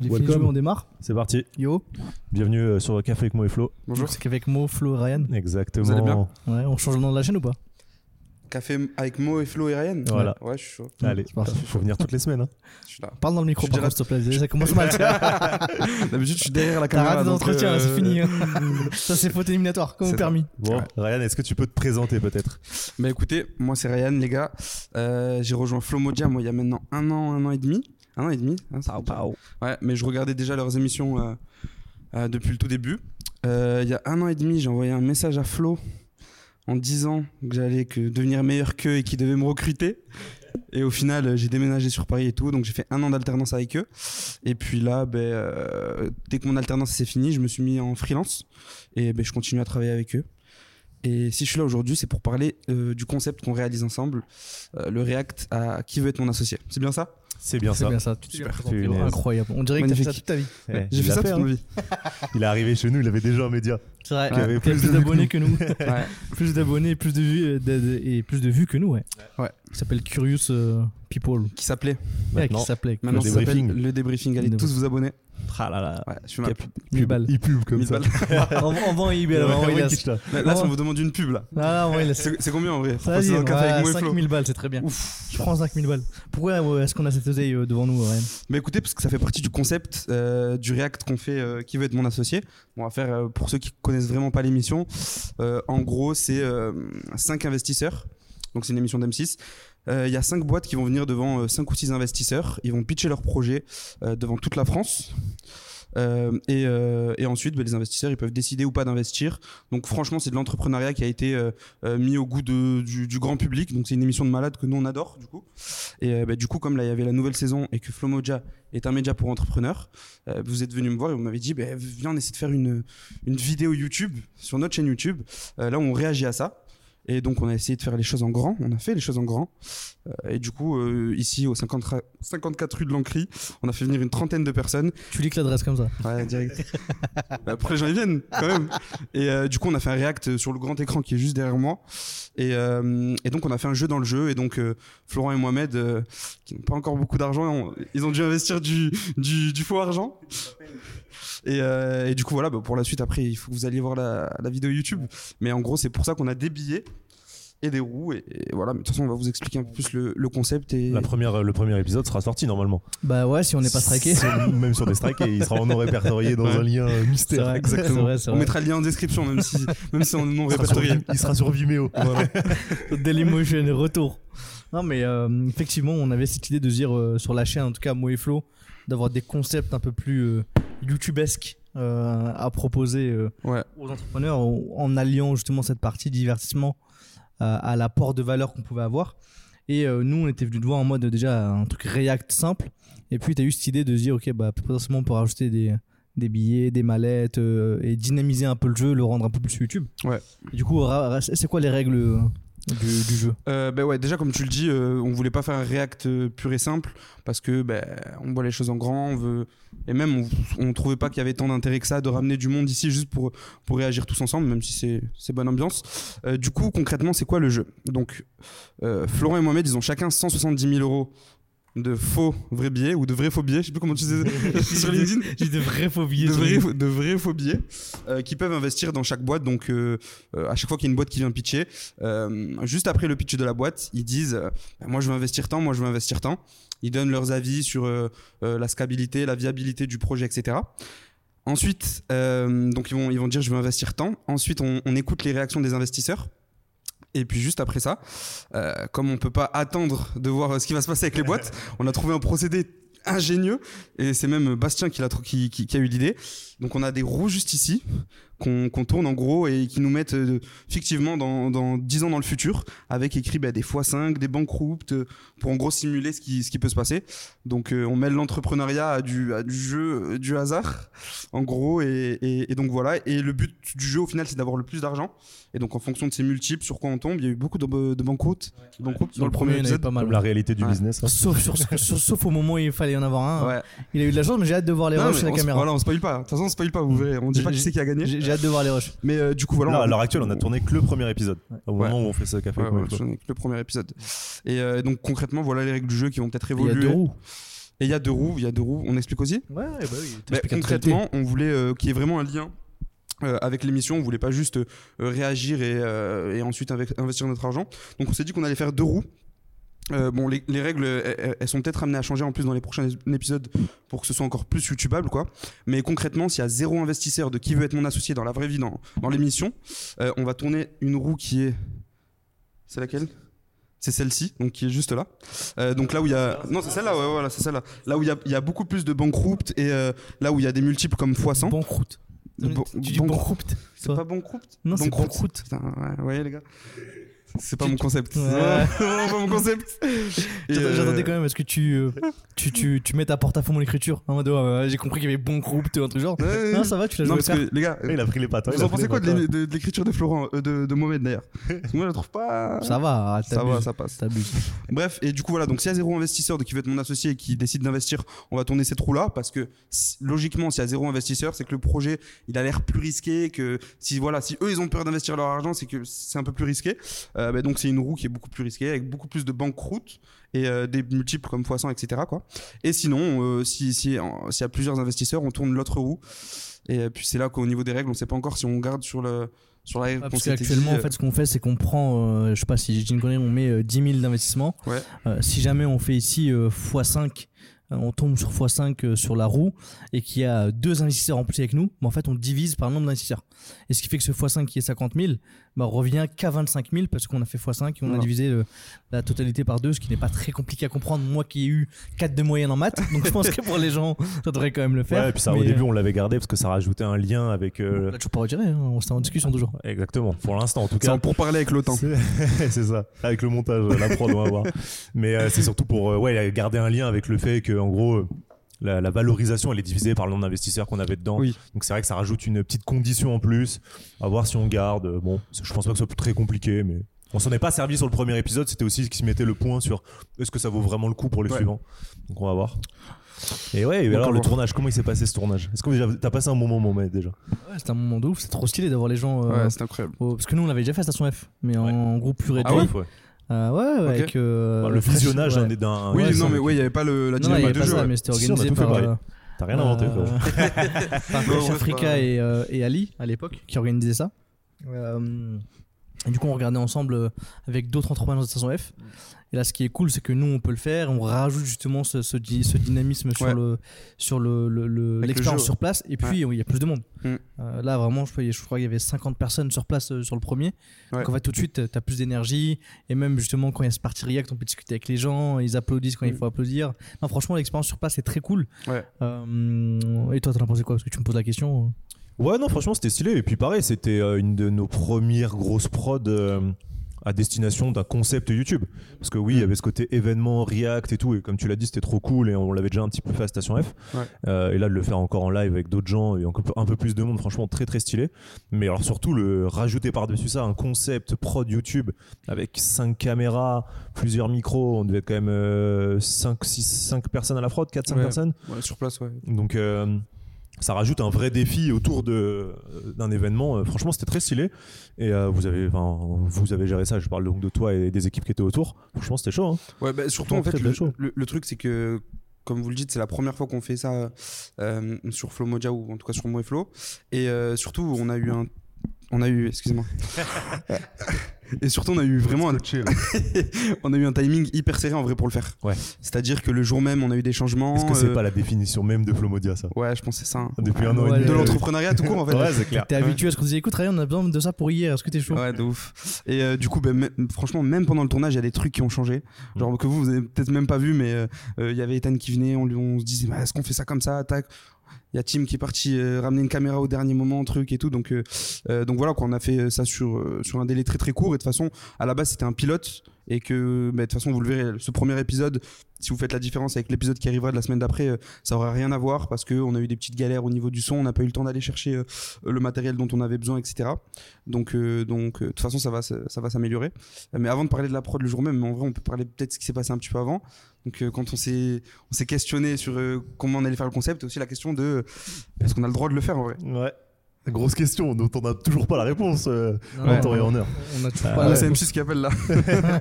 J'ai fini de Welcome. jouer, on démarre. C'est parti. Yo, Bienvenue euh, sur Café avec Mo et Flo. Bonjour. c'est qu'avec Mo, Flo et Ryan. Exactement. Vous allez bien Ouais, on change le nom de la chaîne ou pas? Café avec Mo et Flo et Ryan Voilà. Ouais, je suis chaud. Allez, faut venir toutes les semaines. hein. Je suis là. Parle dans le micro par contre, s'il te plaît. Ça commence mal. D'habitude, je suis derrière la caméra. d'entretien, là, euh, c'est fini. hein. Ça, c'est faute éliminatoire, comme permis. Bon, Ouais. Ryan, est-ce que tu peux te présenter peut-être? Bah écoutez, moi c'est Ryan, les gars. Euh, J'ai rejoint Flo Modia, moi, il y a maintenant un an, un an et demi. Un an et demi hein, fait déjà- Ouais, mais je regardais déjà leurs émissions euh, euh, depuis le tout début. Euh, Il y a un an et demi, j'ai envoyé un message à Flo en disant que j'allais que devenir meilleur qu'eux et qu'ils devaient me recruter. Et au final, j'ai déménagé sur Paris et tout, donc j'ai fait un an d'alternance avec eux. Et puis là, ben, euh, dès que mon alternance s'est finie, je me suis mis en freelance et ben, je continue à travailler avec eux. Et si je suis là aujourd'hui, c'est pour parler euh, du concept qu'on réalise ensemble, euh, le React à qui veut être mon associé. C'est bien ça? C'est bien bien ça. Tu t'es Super. bien. Incroyable. On dirait que t'as fait ça toute ta vie. Ouais, J'ai il fait ça toute hein. ma vie. Il est arrivé chez nous, il avait déjà un média. C'est vrai. Qui avait plus d'abonnés que nous. Ouais. Plus d'abonnés, plus de vues euh, et plus de vues que nous, ouais. Ouais. Il s'appelle Curious euh, People. Qui s'appelait Ouais, qui s'appelait. Maintenant, Le ça s'appelle débriefing. le débriefing. Allez Le tous vous abonner. Ah là là. Ouais, je fais ma Cap- pub. 1000 balles. Il pub comme 1000 ça. balles. En en vend eBay, là, si on vous demande une pub là. Ah, ouais. C'est c'est combien en vrai café va. 5000 balles, c'est très bien. Je prends 5000 balles. Pourquoi ouais, est-ce qu'on a cette oseille euh, devant nous, Ryan? Bah écoutez, parce que ça fait partie du concept euh, du React qu'on fait, euh, qui veut être mon associé. On va faire, euh, pour ceux qui connaissent vraiment pas l'émission, euh, en gros, c'est 5 investisseurs. Donc c'est une émission d'M6. Euh, Il y a 5 boîtes qui vont venir devant 5 ou 6 investisseurs. Ils vont pitcher leur projet euh, devant toute la France. Euh, et, euh, ensuite, bah, les investisseurs, ils peuvent décider ou pas d'investir. Donc franchement, c'est de l'entrepreneuriat qui a été euh, euh, mis au goût du, grand public. Donc c'est une émission de malade que nous, on adore, du coup. Et euh, bah, du coup, comme là, il y avait la nouvelle saison et que Flomoja est un média pour entrepreneurs, euh, vous êtes venu me voir et vous m'avez dit, bah, viens, on essaie de faire une, une vidéo YouTube sur notre chaîne YouTube. Euh, là, on réagit à ça. Et donc, on a essayé de faire les choses en grand. On a fait les choses en grand. Euh, et du coup, euh, ici, au 50 ra- 54 rue de l'Ancry, on a fait venir une trentaine de personnes. Tu lis que l'adresse comme ça. Ouais, direct. Bah, Pour les gens, ils viennent quand même. Et euh, du coup, on a fait un react sur le grand écran qui est juste derrière moi. Et, et donc, on a fait un jeu dans le jeu. Et donc, Florent et Mohamed, qui n'ont pas encore beaucoup d'argent, ils ont dû investir du, du, du faux argent. Et, euh, et du coup, voilà, bah, pour la suite, après, il faut que vous alliez voir la, la vidéo YouTube. Mais en gros, c'est pour ça qu'on a des billets et des roues. Et, et voilà, mais de toute façon, on va vous expliquer un peu plus le, le concept. Et... La première, le premier épisode sera sorti normalement. Bah ouais, si on n'est pas striké. Même sur des strikes et il sera en non répertorié dans Ouais. un lien euh, mystère. vrai, Exactement. vrai, On mettra le lien en description, même si, même si on non sera sur- répertorié. Il sera sur Vimeo. Voilà. Dailymotion, retour. Non, mais euh, effectivement, on avait cette idée de dire euh, sur la chaîne, en tout cas, Mo et Flo, d'avoir des concepts un peu plus euh, YouTubesques euh, à proposer euh, Ouais. aux entrepreneurs en, en alliant justement cette partie divertissement euh, à l'apport de valeur qu'on pouvait avoir. Et euh, nous, on était venus te voir en mode déjà un truc React simple. Et puis, tu as eu cette idée de se dire, ok, bah, potentiellement, on peut rajouter des, des billets, des mallettes euh, et dynamiser un peu le jeu, le rendre un peu plus YouTube. Ouais. Et du coup, c'est quoi les règles euh, du, jeu ben ouais, déjà comme tu le dis, euh, on voulait pas faire un React euh, pur et simple parce que ben, on voit les choses en grand, on veut et même on, on trouvait pas qu'il y avait tant d'intérêt que ça de ramener du monde ici juste pour pour réagir tous ensemble, même si c'est c'est bonne ambiance. Euh, du coup, concrètement, c'est quoi le jeu? Donc, Florent et Mohamed, ils ont chacun 170 000 euros de faux vrais billets ou de vrais faux billets, je sais plus comment tu disais sur LinkedIn. J'ai de vrais faux billets. de vrais, LinkedIn. de vrais faux billets euh, qui peuvent investir dans chaque boîte. Donc, euh, euh, à chaque fois qu'il y a une boîte qui vient pitcher, juste après le pitch de la boîte, ils disent Moi, je veux investir tant, moi, je veux investir tant. Ils donnent leurs avis sur la scalabilité, la viabilité du projet, etc. Ensuite, donc ils vont, ils vont dire je veux investir tant. Ensuite, on, on écoute les réactions des investisseurs. Et puis juste après ça, euh, comme on peut pas attendre de voir euh, ce qui va se passer avec les boîtes, on a trouvé un procédé ingénieux et c'est même Bastien qui, l'a tr- qui, qui- qui a eu l'idée. Donc on a des roues juste ici qu'on tourne en gros et qui nous mettent euh, fictivement dans, dans 10 ans dans le futur avec écrit bah, des x5, des bankrupts euh, pour en gros simuler ce qui, ce qui peut se passer. Donc euh, on mêle l'entrepreneuriat à du, à du jeu, euh, du hasard en gros et, et- et donc voilà. Et le but du jeu au final c'est d'avoir le plus d'argent. Et donc en fonction de ces multiples sur quoi on tombe, il y a eu beaucoup de, de banqueroutes, Dans le premier, il y en épisode. pas mal. Comme la réalité du Ouais. business. hein. Sauf, sur, sur- sauf au moment où il fallait en avoir un. Ouais. Il a eu de la chance, mais j'ai hâte de voir les rushs et la caméra. Voilà, on spoil pas. De toute façon, on spoil pas. Vous verrez. On dit pas qui c'est qui a gagné. J'ai hâte de voir les rushs. Mais euh, du coup, voilà. Là, on- à l'heure actuelle, on a tourné que le premier épisode. Au Ouais. moment où on fait ce café. Ouais, Flo. j'en ai que le premier épisode. Et euh, donc concrètement, voilà les règles du jeu qui vont peut-être Il y a évoluer. deux roues. Et il y a deux roues, il y a deux roues. On explique aussi Ouais, bah oui. Bah, concrètement, on voulait euh, qu'il y ait vraiment un lien euh, avec l'émission. On voulait pas juste euh, réagir et, euh, et ensuite inve- investir notre argent. Donc on s'est dit qu'on allait faire deux roues. Euh, bon, les, les règles, elles, elles sont peut-être amenées à changer en plus dans les prochains épisodes pour que ce soit encore plus youtubable, quoi. Mais concrètement, s'il y a zéro investisseur de qui veut être mon associé dans la vraie vie, dans, dans l'émission, euh, on va tourner une roue qui est. C'est laquelle? C'est celle-ci, donc qui est juste là. Euh, donc là où il y a, non c'est celle-là, ouais, voilà, c'est celle-là. Là où il y a, il y a beaucoup plus de bankrupt et là où il y a des multiples comme x100. Banqueroute. Bon- tu dis banqueroute. C'est pas bankrupt Non, c'est Banqueroute. banqueroute. Ouais, vous voyez les gars C'est pas Tu- mon concept. Ouais. C'est vraiment pas mon concept. J'attendais euh, quand même à ce que tu, tu, tu, tu mettes à porte à fond mon écriture. En mode, j'ai compris qu'il y avait bon groupe, ou un truc genre. ouais, Non, ça va, tu l'as Non, joué parce que les gars, Ouais, il a pris les pattes. vous a en pensez quoi de l'écriture de Florent, euh, de, de Mohamed d'ailleurs? Moi je la trouve pas. Ça va, arrête, Ça va, ça passe. Bref, et du coup, voilà, donc s'il y a zéro investisseur de qui veut être mon associé et qui décide d'investir, on va tourner cette roue-là parce que logiquement, s'il y a zéro investisseur, c'est que le projet, il a l'air plus risqué, que si, voilà, si eux, ils ont peur d'investir leur argent, c'est que c'est un peu plus risqué. Euh, bah, donc, c'est une roue qui est beaucoup plus risquée, avec beaucoup plus de banqueroute et euh, des multiples comme x100, etc. Quoi. Et sinon, euh, si, si, s'il y a plusieurs investisseurs, on tourne l'autre roue. Et puis, c'est là qu'au niveau des règles, on sait pas encore si on garde sur le. Sur la Ah, parce qu'actuellement, en fait, ce qu'on fait, c'est qu'on prend, euh, je sais pas si j'ai une connerie, on met euh, 10 000 d'investissement. Ouais. Euh, si jamais on fait ici euh, x5, euh, on tombe sur x5 euh, sur la roue et qu'il y a deux investisseurs en plus avec nous, en fait, on divise par le nombre d'investisseurs. Et ce qui fait que ce x5 qui est 50 000 bah, revient qu'à 25 000 parce qu'on a fait x5 et on a divisé euh, la totalité par deux, ce qui n'est pas très compliqué à comprendre. Moi qui ai eu 4 de moyenne en maths, donc je pense que pour les gens, ça devrait quand même le faire. Ouais, et puis ça, Mais, au début, euh, on l'avait gardé parce que ça rajoutait un lien avec. on euh, l'a toujours pas retiré, hein, on était en discussion toujours. Exactement, pour l'instant en tout C'est cas. pour parler avec l'OTAN. C'est c'est ça, avec le montage, la prod, on va voir. Mais euh, c'est surtout pour euh, ouais, garder un lien avec le fait que, en gros, euh, la, la valorisation elle est divisée par le nombre d'investisseurs qu'on avait dedans. Oui. Donc c'est vrai que ça rajoute une petite condition en plus. À voir si on garde. Bon, je pense pas que ce soit très compliqué, mais on s'en est pas servi sur le premier épisode. C'était aussi ce qui mettait le point sur est-ce que ça vaut vraiment le coup pour les Ouais. suivants. Donc on va voir. Et ouais, et alors le tournage, comment il s'est passé ce tournage? Est-ce que t'as passé un bon moment, déjà? Ouais, c'était un moment de ouf, c'est trop stylé d'avoir les gens. euh, Ouais, c'est incroyable. Parce que nous on l'avait déjà fait à Station F, mais en groupe plus réduit. Ah ouais? Ouais. Euh, ouais, ouais, avec. euh, Bah, Le visionnage ouais. d'un- d'un. Oui, Ouais, non, mais ouais, il n'y avait pas le, la dynamique de jeu. mais c'était Si, on a organisé tout fait par. pareil. euh, T'as rien inventé, euh, par Africa et, euh, et Ali à l'époque qui organisaient ça. Euh, et du coup, on regardait ensemble avec d'autres entrepreneurs de Station F. Et là, ce qui est cool, c'est que nous, on peut le faire. On rajoute justement ce, ce, dynamisme sur Ouais. le sur le, l'expérience sur place. Et puis, il y a plus de monde. Mm. Euh, là, vraiment, je, crois- je crois qu'il y avait 50 personnes sur place euh, sur le premier. Ouais. Donc, en fait, tout de suite, tu as plus d'énergie. Et même, justement, quand il y a ce parti React, on peut discuter avec les gens. Ils applaudissent quand il Mm. faut applaudir. Non, franchement, l'expérience sur place est très cool. Ouais. Euh, et toi, t'en as pensé quoi? Parce que tu me poses la question. Ouais, non, franchement, c'était stylé. Et puis, pareil, c'était euh, une de nos premières grosses prods euh, à destination d'un concept YouTube. Parce que oui, il y avait ce côté événement, React et tout. Et comme tu l'as dit, c'était trop cool. Et on l'avait déjà un petit peu fait à Station F. Ouais. Euh, et là, de le faire encore en live avec d'autres gens et encore un peu plus de monde, franchement, très très stylé. Mais alors, surtout, le rajouter par-dessus ça un concept prod YouTube avec 5 caméras, plusieurs micros. On devait être quand même 5, 6, 5 personnes à la fraude, 4, 5 Ouais. personnes. Ouais, sur place, ouais. Donc euh, ça rajoute un vrai défi autour de d'un événement. Euh, franchement, c'était très stylé. Et euh, vous avez, enfin, vous avez géré ça. Je parle donc de toi et des équipes qui étaient autour. Franchement, c'était chaud. Hein. Ouais, bah, surtout en fait, très, le, très chaud. le- le truc c'est que, comme vous le dites, c'est la première fois qu'on fait ça euh, sur Flow Moja ou en tout cas sur Mo et Flow. Et euh, surtout, on a eu un. On a eu, excusez-moi. Et surtout, on a eu vraiment un, on a eu un timing hyper serré en vrai pour le faire. Ouais. C'est-à-dire que le jour même, on a eu des changements. Est-ce que c'est euh, pas la définition même de Flomodia ça? Ouais, je pense que c'est ça. hein. Depuis un an Ouais, et demi. De l'entrepreneuriat tout court en fait. Ouais, c'est clair. T'es habitué à ce qu'on disait écoute, Ryan, on a besoin de ça pour hier. Est-ce que t'es chaud? Ouais, de ouf. Et euh, du coup, ben, franchement, même pendant le tournage, il y a des trucs qui ont changé. Genre que vous, vous avez peut-être même pas vu, mais euh, il y avait Ethan qui venait, on, lui, on se disait, bah, est-ce qu'on fait ça comme ça? Tac. Y a Tim qui est parti euh, ramener une caméra au dernier moment, truc et tout. Donc, euh, euh, donc voilà, quoi, on a fait ça sur, sur un délai très très court. Et de toute façon, à la base, c'était un pilote. Et que, bah, de toute façon, vous le verrez, ce premier épisode, si vous faites la différence avec l'épisode qui arrivera de la semaine d'après, ça aura rien à voir parce qu'on a eu des petites galères au niveau du son. On n'a pas eu le temps d'aller chercher le matériel dont on avait besoin, etc. Donc, donc de toute façon, ça va, ça, va s'améliorer. Mais avant de parler de la prod le jour même, en vrai, on peut parler peut-être ce qui s'est passé un petit peu avant. Donc, quand on s'est, on s'est questionné sur comment on allait faire le concept, aussi la question de est-ce qu'on a le droit de le faire en vrai? Ouais. Grosse question dont on n'a toujours pas la réponse euh, Non, en temps et en heure. On a toujours Ah, pas Ah, la c'est réponse. M6 qui appelle là.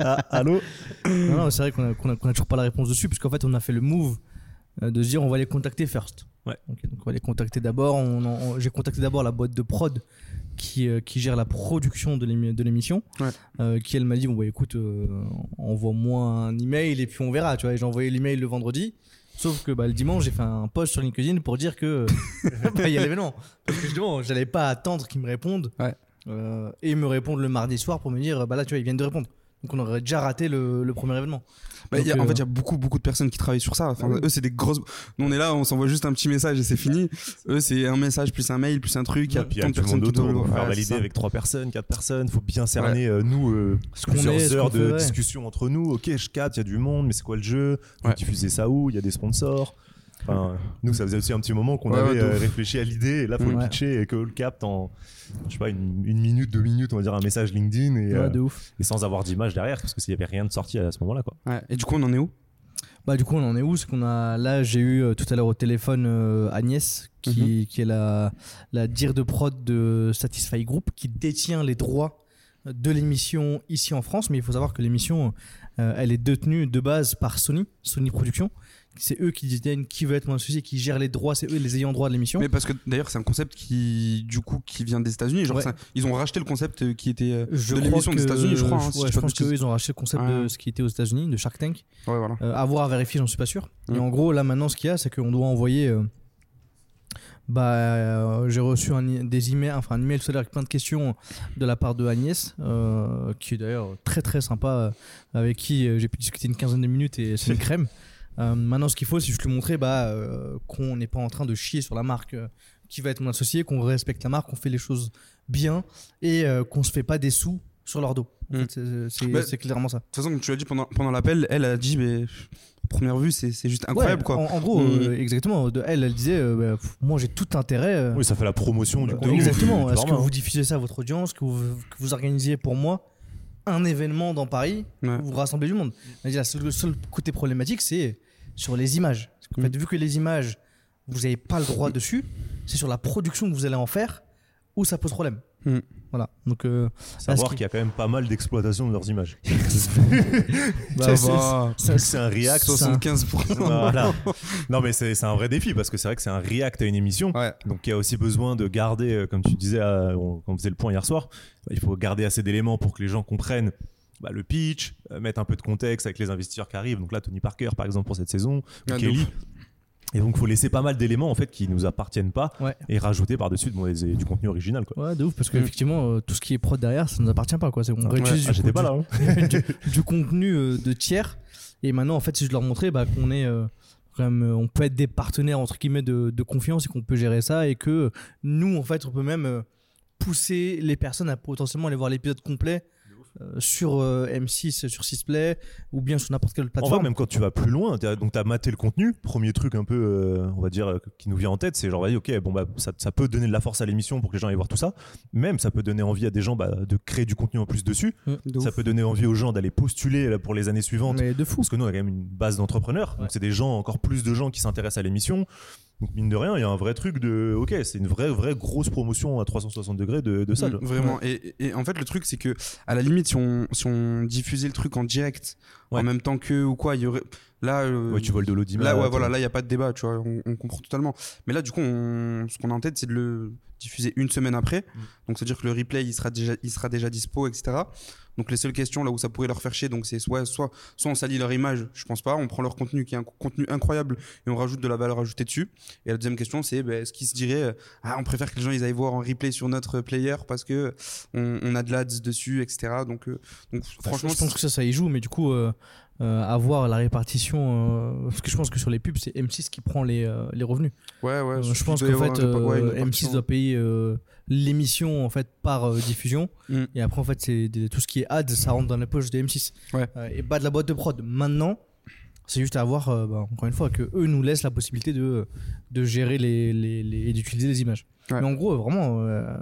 Ah, allô? Non, non, c'est vrai qu'on a, qu'on a- qu'on a toujours pas la réponse dessus, parce qu'en fait, on a fait le move euh, de se dire on va les contacter first. Ouais. Donc on va les contacter d'abord. J'ai contacté d'abord la boîte de prod qui, euh, qui gère la production de l'émi- de l'émission, Ouais. euh, qui elle m'a dit bon bah écoute, euh, envoie-moi un email et puis on verra. Tu vois, Et j'ai envoyé l'email le vendredi. Sauf que bah, le dimanche, j'ai fait un post sur LinkedIn pour dire que bah, il y a l'événement. Parce que justement, j'allais pas attendre qu'ils me répondent Ouais. euh, et me répondre le mardi soir pour me dire bah là, tu vois, ils viennent de répondre. Donc on aurait déjà raté le, le premier événement. Bah, il y a- Donc, en euh, fait, il y a beaucoup, beaucoup de personnes qui travaillent sur ça. Enfin, Ah. Eux, c'est des grosses. Nous, on est là, on s'envoie juste un petit message et c'est fini. Eux, c'est un message plus un mail plus un truc. Il y a il tant de personnes autour, faire ouais, c'est valider avec trois personnes, quatre personnes, faut bien cerner euh, nous euh, Ce qu'on est, plusieurs ce heures de discussion entre nous. Ok, je capte, il y a du monde, mais c'est quoi le jeu? Diffusez ça où? Il y a des sponsors. Enfin, nous, ça faisait aussi un petit moment qu'on Ouais, avait ouais, euh, réfléchi à l'idée, et là, faut le pitcher et que le capte en, je sais pas, une, une minute, deux minutes, on va dire un message LinkedIn et, Ouais, euh, de ouf. et sans avoir d'image derrière, parce qu'il y avait rien de sorti à ce moment-là, quoi. Ouais. Et du coup, on en est où? Bah du coup on en est où? C'est qu'on a là j'ai eu euh, tout à l'heure au téléphone euh, Agnès qui, qui est la la dire de prod de Satisfy Group qui détient les droits de l'émission ici en France mais il faut savoir que l'émission elle est détenue de base par Sony Sony Productions c'est eux qui détiennent qui veut être mon associé qui gèrent les droits c'est eux les ayants droit de l'émission Mais parce que d'ailleurs, c'est un concept qui, du coup, qui vient des États-Unis. Genre, Ouais. ça- ils ont racheté le concept euh, qui était euh, je de l'émission des États-Unis, je crois. hein, ouais, si je pense qu'eux ils ont racheté le concept de ce qui était aux États-Unis de Shark Tank voilà. Euh, à voir, à vérifier, j'en suis pas sûr. Et en gros, là maintenant, ce qu'il y a, c'est qu'on doit envoyer. euh, bah, euh, j'ai reçu un, des emails, enfin un email tout à l'heure avec plein de questions de la part de Agnès, euh, qui est d'ailleurs très très sympa, euh, avec qui j'ai pu discuter une quinzaine de minutes et c'est une crème. Maintenant, ce qu'il faut, c'est juste lui montrer bah, qu'on n'est pas en train de chier sur la marque qui va être mon associé, qu'on respecte la marque, qu'on fait les choses bien et qu'on se fait pas des sous sur leur dos. En Mm. fait, c'est- clairement ça. De toute façon, comme tu l'as dit pendant, pendant l'appel, elle a dit, mais première vue, c'est c'est juste incroyable, Ouais, quoi. En, en gros, Mm. euh, exactement. De elle, elle disait euh, bah, pff, Moi, j'ai tout intérêt. euh, Oui, ça fait la promotion du bah, coup. exactement. Est-ce que format, vous diffusez ça à votre audience Que vous, que vous organisiez pour moi un événement dans Paris Ouais. où vous rassemblez du monde Elle dit, la seule- Le seul côté problématique, c'est sur les images. Parce qu'en Mm. fait, vu que les images, vous n'avez pas le droit dessus, c'est sur la production que vous allez en faire où ça pose problème. Voilà. Donc, euh, Savoir qu'il y a quand même pas mal d'exploitation de leurs images. bah, ça- C'est un react. 75%. Voilà. Non, mais c'est c'est un vrai défi parce que c'est vrai que c'est un react à une émission. Ouais. Donc il y a aussi besoin de garder, euh, comme tu disais euh, on- quand on faisait le point hier soir, il faut garder assez d'éléments pour que les gens comprennent bah, le pitch, euh, mettre un peu de contexte avec les investisseurs qui arrivent. Donc là, Tony Parker, par exemple, pour cette saison, Ah, Kelly. Et donc, il faut laisser pas mal d'éléments en fait qui nous appartiennent pas Ouais. et rajouter par-dessus bon, des- du contenu original. Quoi. Ouais, de ouf, parce Mm. qu'effectivement, euh, tout ce qui est prod derrière, ça ne nous appartient pas. Quoi. C'est- On réutilise Ah, du, J'étais coup- pas du- là. hein. du, du contenu euh, de tiers. Et maintenant, en fait, si je leur montrais bah, qu'on est euh, quand même, euh, on peut être des partenaires entre guillemets de, de confiance et qu'on peut gérer ça et que nous, en fait, on peut même euh, pousser les personnes à potentiellement aller voir l'épisode complet euh, sur euh, M6, sur Sisplay ou bien sur n'importe quelle En vrai, plateforme. même quand tu vas plus loin, t'as- donc tu as maté le contenu. Premier truc un peu, euh, on va dire, euh, qui nous vient en tête, c'est genre, vas-y, ok, bon, bah, ça, ça peut donner de la force à l'émission pour que les gens aillent voir tout ça. Même, ça peut donner envie à des gens bah, de créer du contenu en plus dessus. De Ça ouf. peut donner envie aux gens d'aller postuler là, pour les années suivantes. Mais de fou. Parce que nous, on a quand même une base d'entrepreneurs. Ouais. Donc, c'est des gens, encore plus de gens qui s'intéressent à l'émission. Donc, mine de rien, il y a un vrai truc de. Ok, c'est une vraie, vraie grosse promotion à 360 degrés de, de ça. Mm, vois. Vraiment. Et, et en fait, le truc, c'est que, à la limite, si on, si on diffusait le truc en direct, Ouais. en même temps que ou quoi, il y aurait. Là, euh, Ouais, tu voles de l'audimat. là, ouais, voilà, là, il n'y a pas de débat, tu vois, on, on comprend totalement. Mais là, du coup, on- ce qu'on a en tête, c'est de le diffuser une semaine après. Mm. Donc, c'est-à-dire que le replay, il sera déjà, il sera déjà dispo, etc. Donc, les seules questions là où ça pourrait leur faire chier, donc c'est soit, soit, soit on salit leur image, je pense pas, on prend leur contenu qui est un contenu incroyable et on rajoute de la valeur ajoutée dessus. Et la deuxième question, c'est ben, est-ce qu'ils se diraient, euh, ah, on préfère que les gens ils aillent voir en replay sur notre player parce que on, on a de l'ads dessus, etc. Donc, euh, donc franchement, je pense que ça, ça y joue, mais du coup, avoir la répartition, euh, parce que je pense que sur les pubs, c'est M6 qui prend les, euh, les revenus. ouais, ouais, Euh, je pense qu'en fait, un- ouais, une euh, répartition. M6 doit payer euh, l'émission en fait par euh, diffusion, Mm. et après en fait c'est tout ce qui est ads, ça rentre dans la poche de M6 Ouais. Euh, et pas de la boîte de prod. Maintenant, C'est juste à voir, euh, bah, encore une fois, que eux nous laissent la possibilité de, de gérer les, les, les- et d'utiliser les images. Ouais. Mais en gros, euh, vraiment, euh,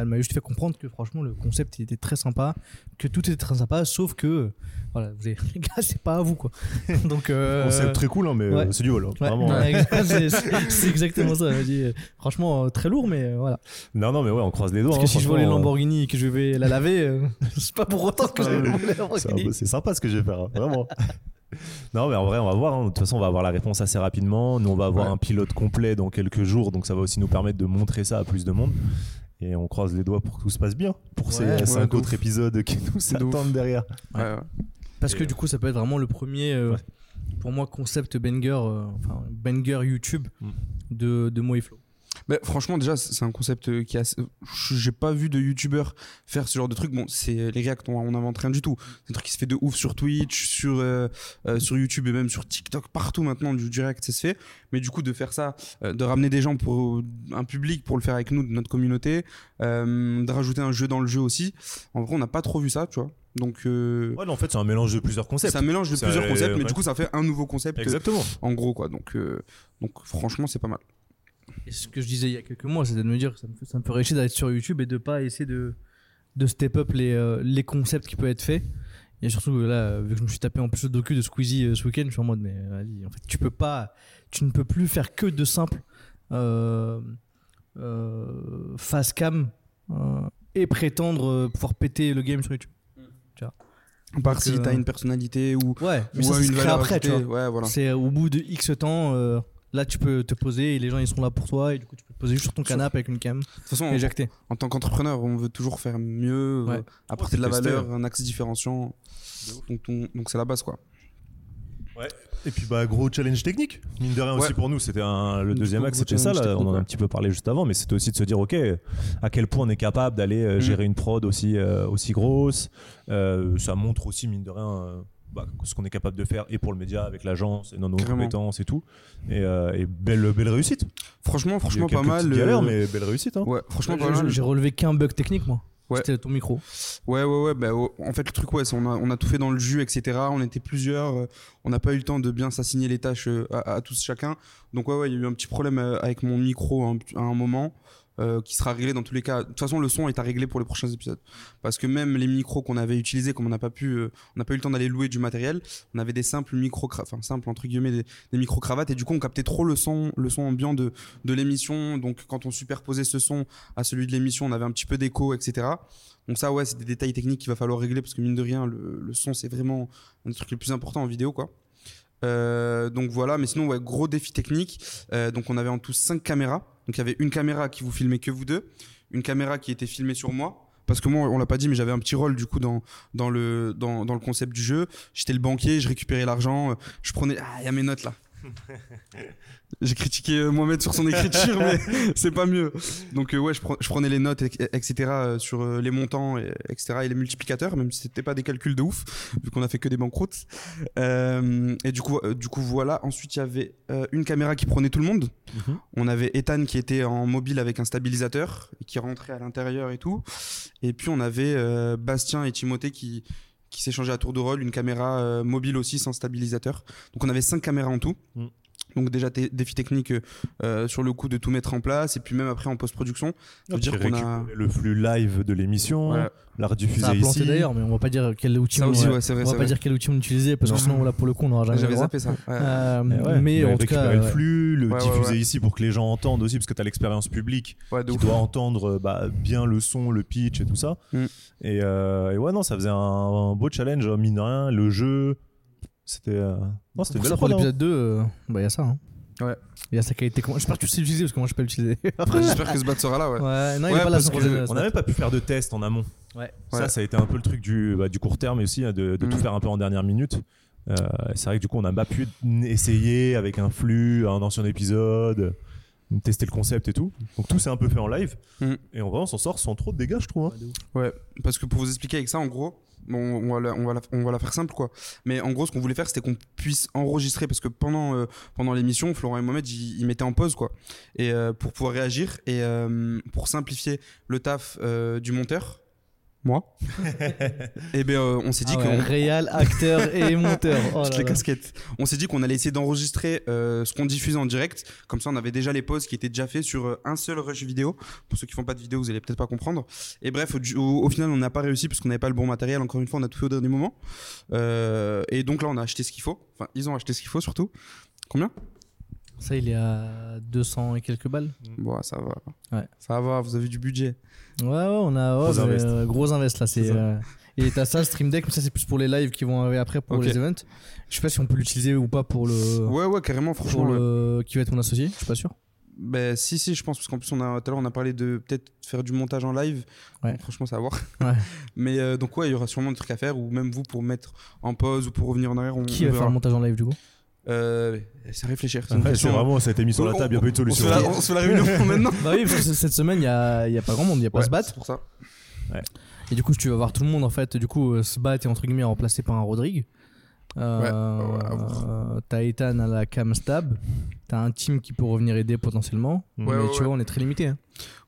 elle, m'a juste fait comprendre que franchement, le concept il était très sympa, que tout était très sympa, sauf que, euh, voilà, vous avez- les gars, c'est pas à vous, quoi. Donc, euh, Concept très cool, hein, mais ouais. euh, c'est du vol. hein, ouais, vraiment. ouais, exact- c'est- exactement ça. Elle m'a dit, euh, franchement, euh, très lourd, mais euh, voilà. Non, non, mais ouais, on croise les doigts. Parce hein, que si je vois les euh, Lamborghini et que je vais la laver, euh, c'est pas pour autant que je vais la Lamborghini. C'est sympa ce que je vais faire, hein, vraiment. non, mais en vrai, on va voir. hein. De toute façon, on va avoir la réponse assez rapidement. Nous, on va avoir Ouais. un pilote complet dans quelques jours, donc ça va aussi nous permettre de montrer ça à plus de monde. Et on croise les doigts pour que tout se passe bien pour Ouais, ces ouais, cinq autres ouf. épisodes qui nous attendent derrière. Ouais, ouais. Parce que du coup, ça peut être vraiment le premier, euh, Ouais. pour moi, concept banger, euh, enfin, banger YouTube Mm. de, de Mo et Flo. Mais franchement, déjà, c'est un concept euh, qui assez- J'ai pas vu de youtubeur faire ce genre de truc. Bon, c'est les React, on, on invente rien du tout. C'est un truc qui se fait de ouf sur Twitch, sur, euh, euh, sur YouTube et même sur TikTok, partout maintenant, du direct, ça se fait. Mais du coup, de faire ça, euh, de ramener des gens pour un public pour le faire avec nous, de notre communauté, euh, de rajouter un jeu dans le jeu aussi. En vrai, on n'a pas trop vu ça, tu vois. Donc, euh, Ouais, non, en fait, c'est un mélange de plusieurs concepts. c'est un mélange de plusieurs euh, concepts, mais ouais. du coup, ça fait un nouveau concept euh, Exactement. en gros, quoi. Donc, euh, donc franchement, c'est pas mal. Et ce que je disais il y a quelques mois, c'était de me dire que ça me, fait- ça me ferait chier d'être sur YouTube et de pas essayer de, de step up les, euh, les concepts qui peuvent être faits. Et surtout, euh, là, vu que je me suis tapé en plus le docu de Squeezie euh, ce week-end, je suis en mode, mais vas-y, en fait, tu peux pas, tu ne peux plus faire que de simple euh, euh, face cam euh, et prétendre euh, pouvoir péter le game sur YouTube. À part Donc, si euh, t'as une personnalité ou, Ouais, mais ou ça, ça se une crée valeur après, tu vois. Ouais, voilà. C'est au bout de X temps, euh, là, tu peux te poser et les gens, ils sont là pour toi et du coup, tu peux te poser juste sur ton canapé avec une cam De toute façon, et en, tant qu'entrepreneur, on veut toujours faire mieux, Ouais. euh, apporter de la tester, valeur, un axe différenciant. Donc, on- donc c'est la base, quoi. Et puis bah gros challenge technique. Mine de rien Ouais. aussi pour nous, c'était le deuxième axe, c'était ça. Là, on en a un ouais. petit peu parlé juste avant, mais c'était aussi de se dire ok, à quel point on est capable d'aller euh, Mm. gérer une prod aussi euh, aussi grosse. Euh, ça montre aussi mine de rien. Bah, ce qu'on est capable de faire et pour le média avec l'agence et dans nos Carrément. compétences et tout et, euh, et belle belle réussite Franchement, franchement, pas mal. galères euh, mais belle réussite hein. Ouais, franchement, J'ai- relevé qu'un bug technique, moi. Ouais. C'était ton micro. Ouais, ouais, ouais. Bah, oh, en fait, le truc, ouais, on a, on a tout fait dans le jus, etc. On était plusieurs. euh, on n'a pas eu le temps de bien s'assigner les tâches euh, à, à tous chacun. Donc, ouais, ouais, il y a eu un petit problème avec mon micro un- à un moment. Euh, qui sera réglé dans tous les cas. De toute façon, le son est à régler pour les prochains épisodes. Parce que même les micros qu'on avait utilisés, comme on n'a pas pu, euh, on n'a pas eu le temps d'aller louer du matériel, on avait des simples micros, enfin simples entre guillemets, des, des micro cravates, et du coup, on captait trop le son, le son ambiant de, de l'émission. Donc, quand on superposait ce son à celui de l'émission, on avait un petit peu d'écho, etc. Donc ça, ouais, c'est des détails techniques qu'il va falloir régler parce que mine de rien, le, le son, c'est vraiment un des trucs les plus importants en vidéo, quoi. Euh, donc voilà, mais sinon, ouais, gros défi technique. Euh, donc on avait en tout 5 caméras. Donc il y avait une caméra qui vous filmait que vous deux, une caméra qui était filmée sur moi. Parce que moi, on l'a pas dit, mais j'avais un petit rôle du coup dans, dans, le, dans, dans le concept du jeu. J'étais le banquier, je récupérais l'argent, euh, je prenais. Ah, il y a mes notes là. J'ai critiqué euh, Mohamed sur son écriture, mais c'est pas mieux. Donc euh, ouais, je, pre- je prenais les notes, et- etc. euh, sur euh, les montants, et, etc. et les multiplicateurs, même si c'était pas des calculs de ouf, vu qu'on a fait que des banqueroutes. Et du coup, du coup voilà. Ensuite, il y avait une caméra qui prenait tout le monde. Mhm. On avait Ethan qui était en mobile avec un stabilisateur et qui rentrait à l'intérieur et tout. Et puis on avait Bastien et Timothée qui qui s'échangeaient à tour de rôle une caméra mobile aussi sans stabilisateur. Donc on avait cinq caméras en tout. Mm. Donc déjà défi technique euh, sur le coup de tout mettre en place et puis même après en post-production. Veut dire qu'on a récupérer le flux live de l'émission la Ça rediffuser a planté ici d'ailleurs, mais on va pas dire quel outil ça on, aussi ouais, vrai. on va pas vrai. dire quel outil on utilisait parce que Non. sinon là pour le coup on n'aura jamais J'avais droit. zappé ça. ouais. Euh, ouais, mais en tout cas, le ouais. flux, le diffuser ouais. ici pour que les gens entendent aussi, parce que tu as l'expérience publique Ouais, de qui ouf. doit entendre euh, bah, bien le son, le pitch et tout ça. Mm. Et, euh, et ouais, non, ça faisait un, un beau challenge, hein, mine de rien. Le jeu, c'était euh, non, c'était belle pour l'épisode 2, euh, bah il y a ça. Hein. Ouais. Il y a sa qualité. J'espère que tu sais l'utiliser parce que moi je peux l'utiliser. Après j'espère que ce bat sera là ouais. Ouais, non, il Ouais, est pas là de- On n'a même pas pu faire de test en amont. Ouais. Ça, Ouais. ça a été un peu le truc du, bah, du court terme et aussi hein, de, de tout Mm. faire un peu en dernière minute. Euh, c'est vrai que du coup, on n'a pas pu essayer avec un flux, un ancien épisode, tester le concept et tout. Donc tout s'est un peu fait en live. Mm. Et on, va, on s'en sort sans trop de dégâts, je trouve. hein. Ouais, parce que pour vous expliquer avec ça, en gros, bon, on, va la, on, va on va la faire simple, quoi. Mais en gros, ce qu'on voulait faire, c'était qu'on puisse enregistrer, parce que pendant, euh, pendant l'émission, Florent et Mohamed, ils, mettaient en pause, quoi. Et euh, pour pouvoir réagir et euh, pour simplifier le taf du monteur. Moi. et bien, euh, on s'est dit Ah qu'on réal, acteur et monteur. Oh toutes là les là. casquettes. On s'est dit qu'on allait essayer d'enregistrer euh, ce qu'on diffuse en direct. Comme ça, on avait déjà les pauses qui étaient déjà faits sur euh, un seul rush vidéo. Pour ceux qui font pas de vidéo, vous allez peut-être pas comprendre. Et bref, au, au- au final, on n'a pas réussi parce qu'on n'avait pas le bon matériel. Encore une fois, on a tout fait au dernier moment. Euh, et donc là, on a acheté ce qu'il faut. Enfin, ils ont acheté ce qu'il faut surtout. Combien? Ça, il est à 200 et quelques balles. Bon, ça va. Ouais. Ça va, vous avez du budget. Ouais, ouais, on a ouais, Gros invest. euh, gros invest là. C'est, euh, et t'as ça, Stream Deck, mais ça c'est plus pour les lives qui vont arriver après pour les events. Je sais pas si on peut l'utiliser ou pas pour le. Ouais, ouais, carrément, pour franchement. ouais. le... Qui va être mon associé, je suis pas sûr. Ben si si je pense parce qu'en plus on a tout à l'heure on a parlé de peut-être faire du montage en live. Ouais. Donc, franchement ça va voir. Ouais. Mais euh, donc ouais il y aura sûrement des trucs à faire ou même vous pour mettre en pause ou pour revenir en arrière on, Qui on va verra. faire le montage en live du coup? Euh, c'est à réfléchir. C'est une Ouais, question. c'est vraiment, ça a été mis sur la table, il n'y a pas eu de on se solution. fait la- on se fait la réunion maintenant. Bah oui, parce que cette semaine, il y a, y a pas grand monde, il y a pas Ouais, se battre. c'est pour ça. Et du coup, si tu vas voir tout le monde en fait, du coup, euh, se battre est entre guillemets remplacé par un Rodrigue. Euh, Ouais, euh, t'as Ethan à la cam stab, t'as un team qui peut revenir aider potentiellement. Ouais, mais ouais, tu ouais. vois, on est très limité. Hein.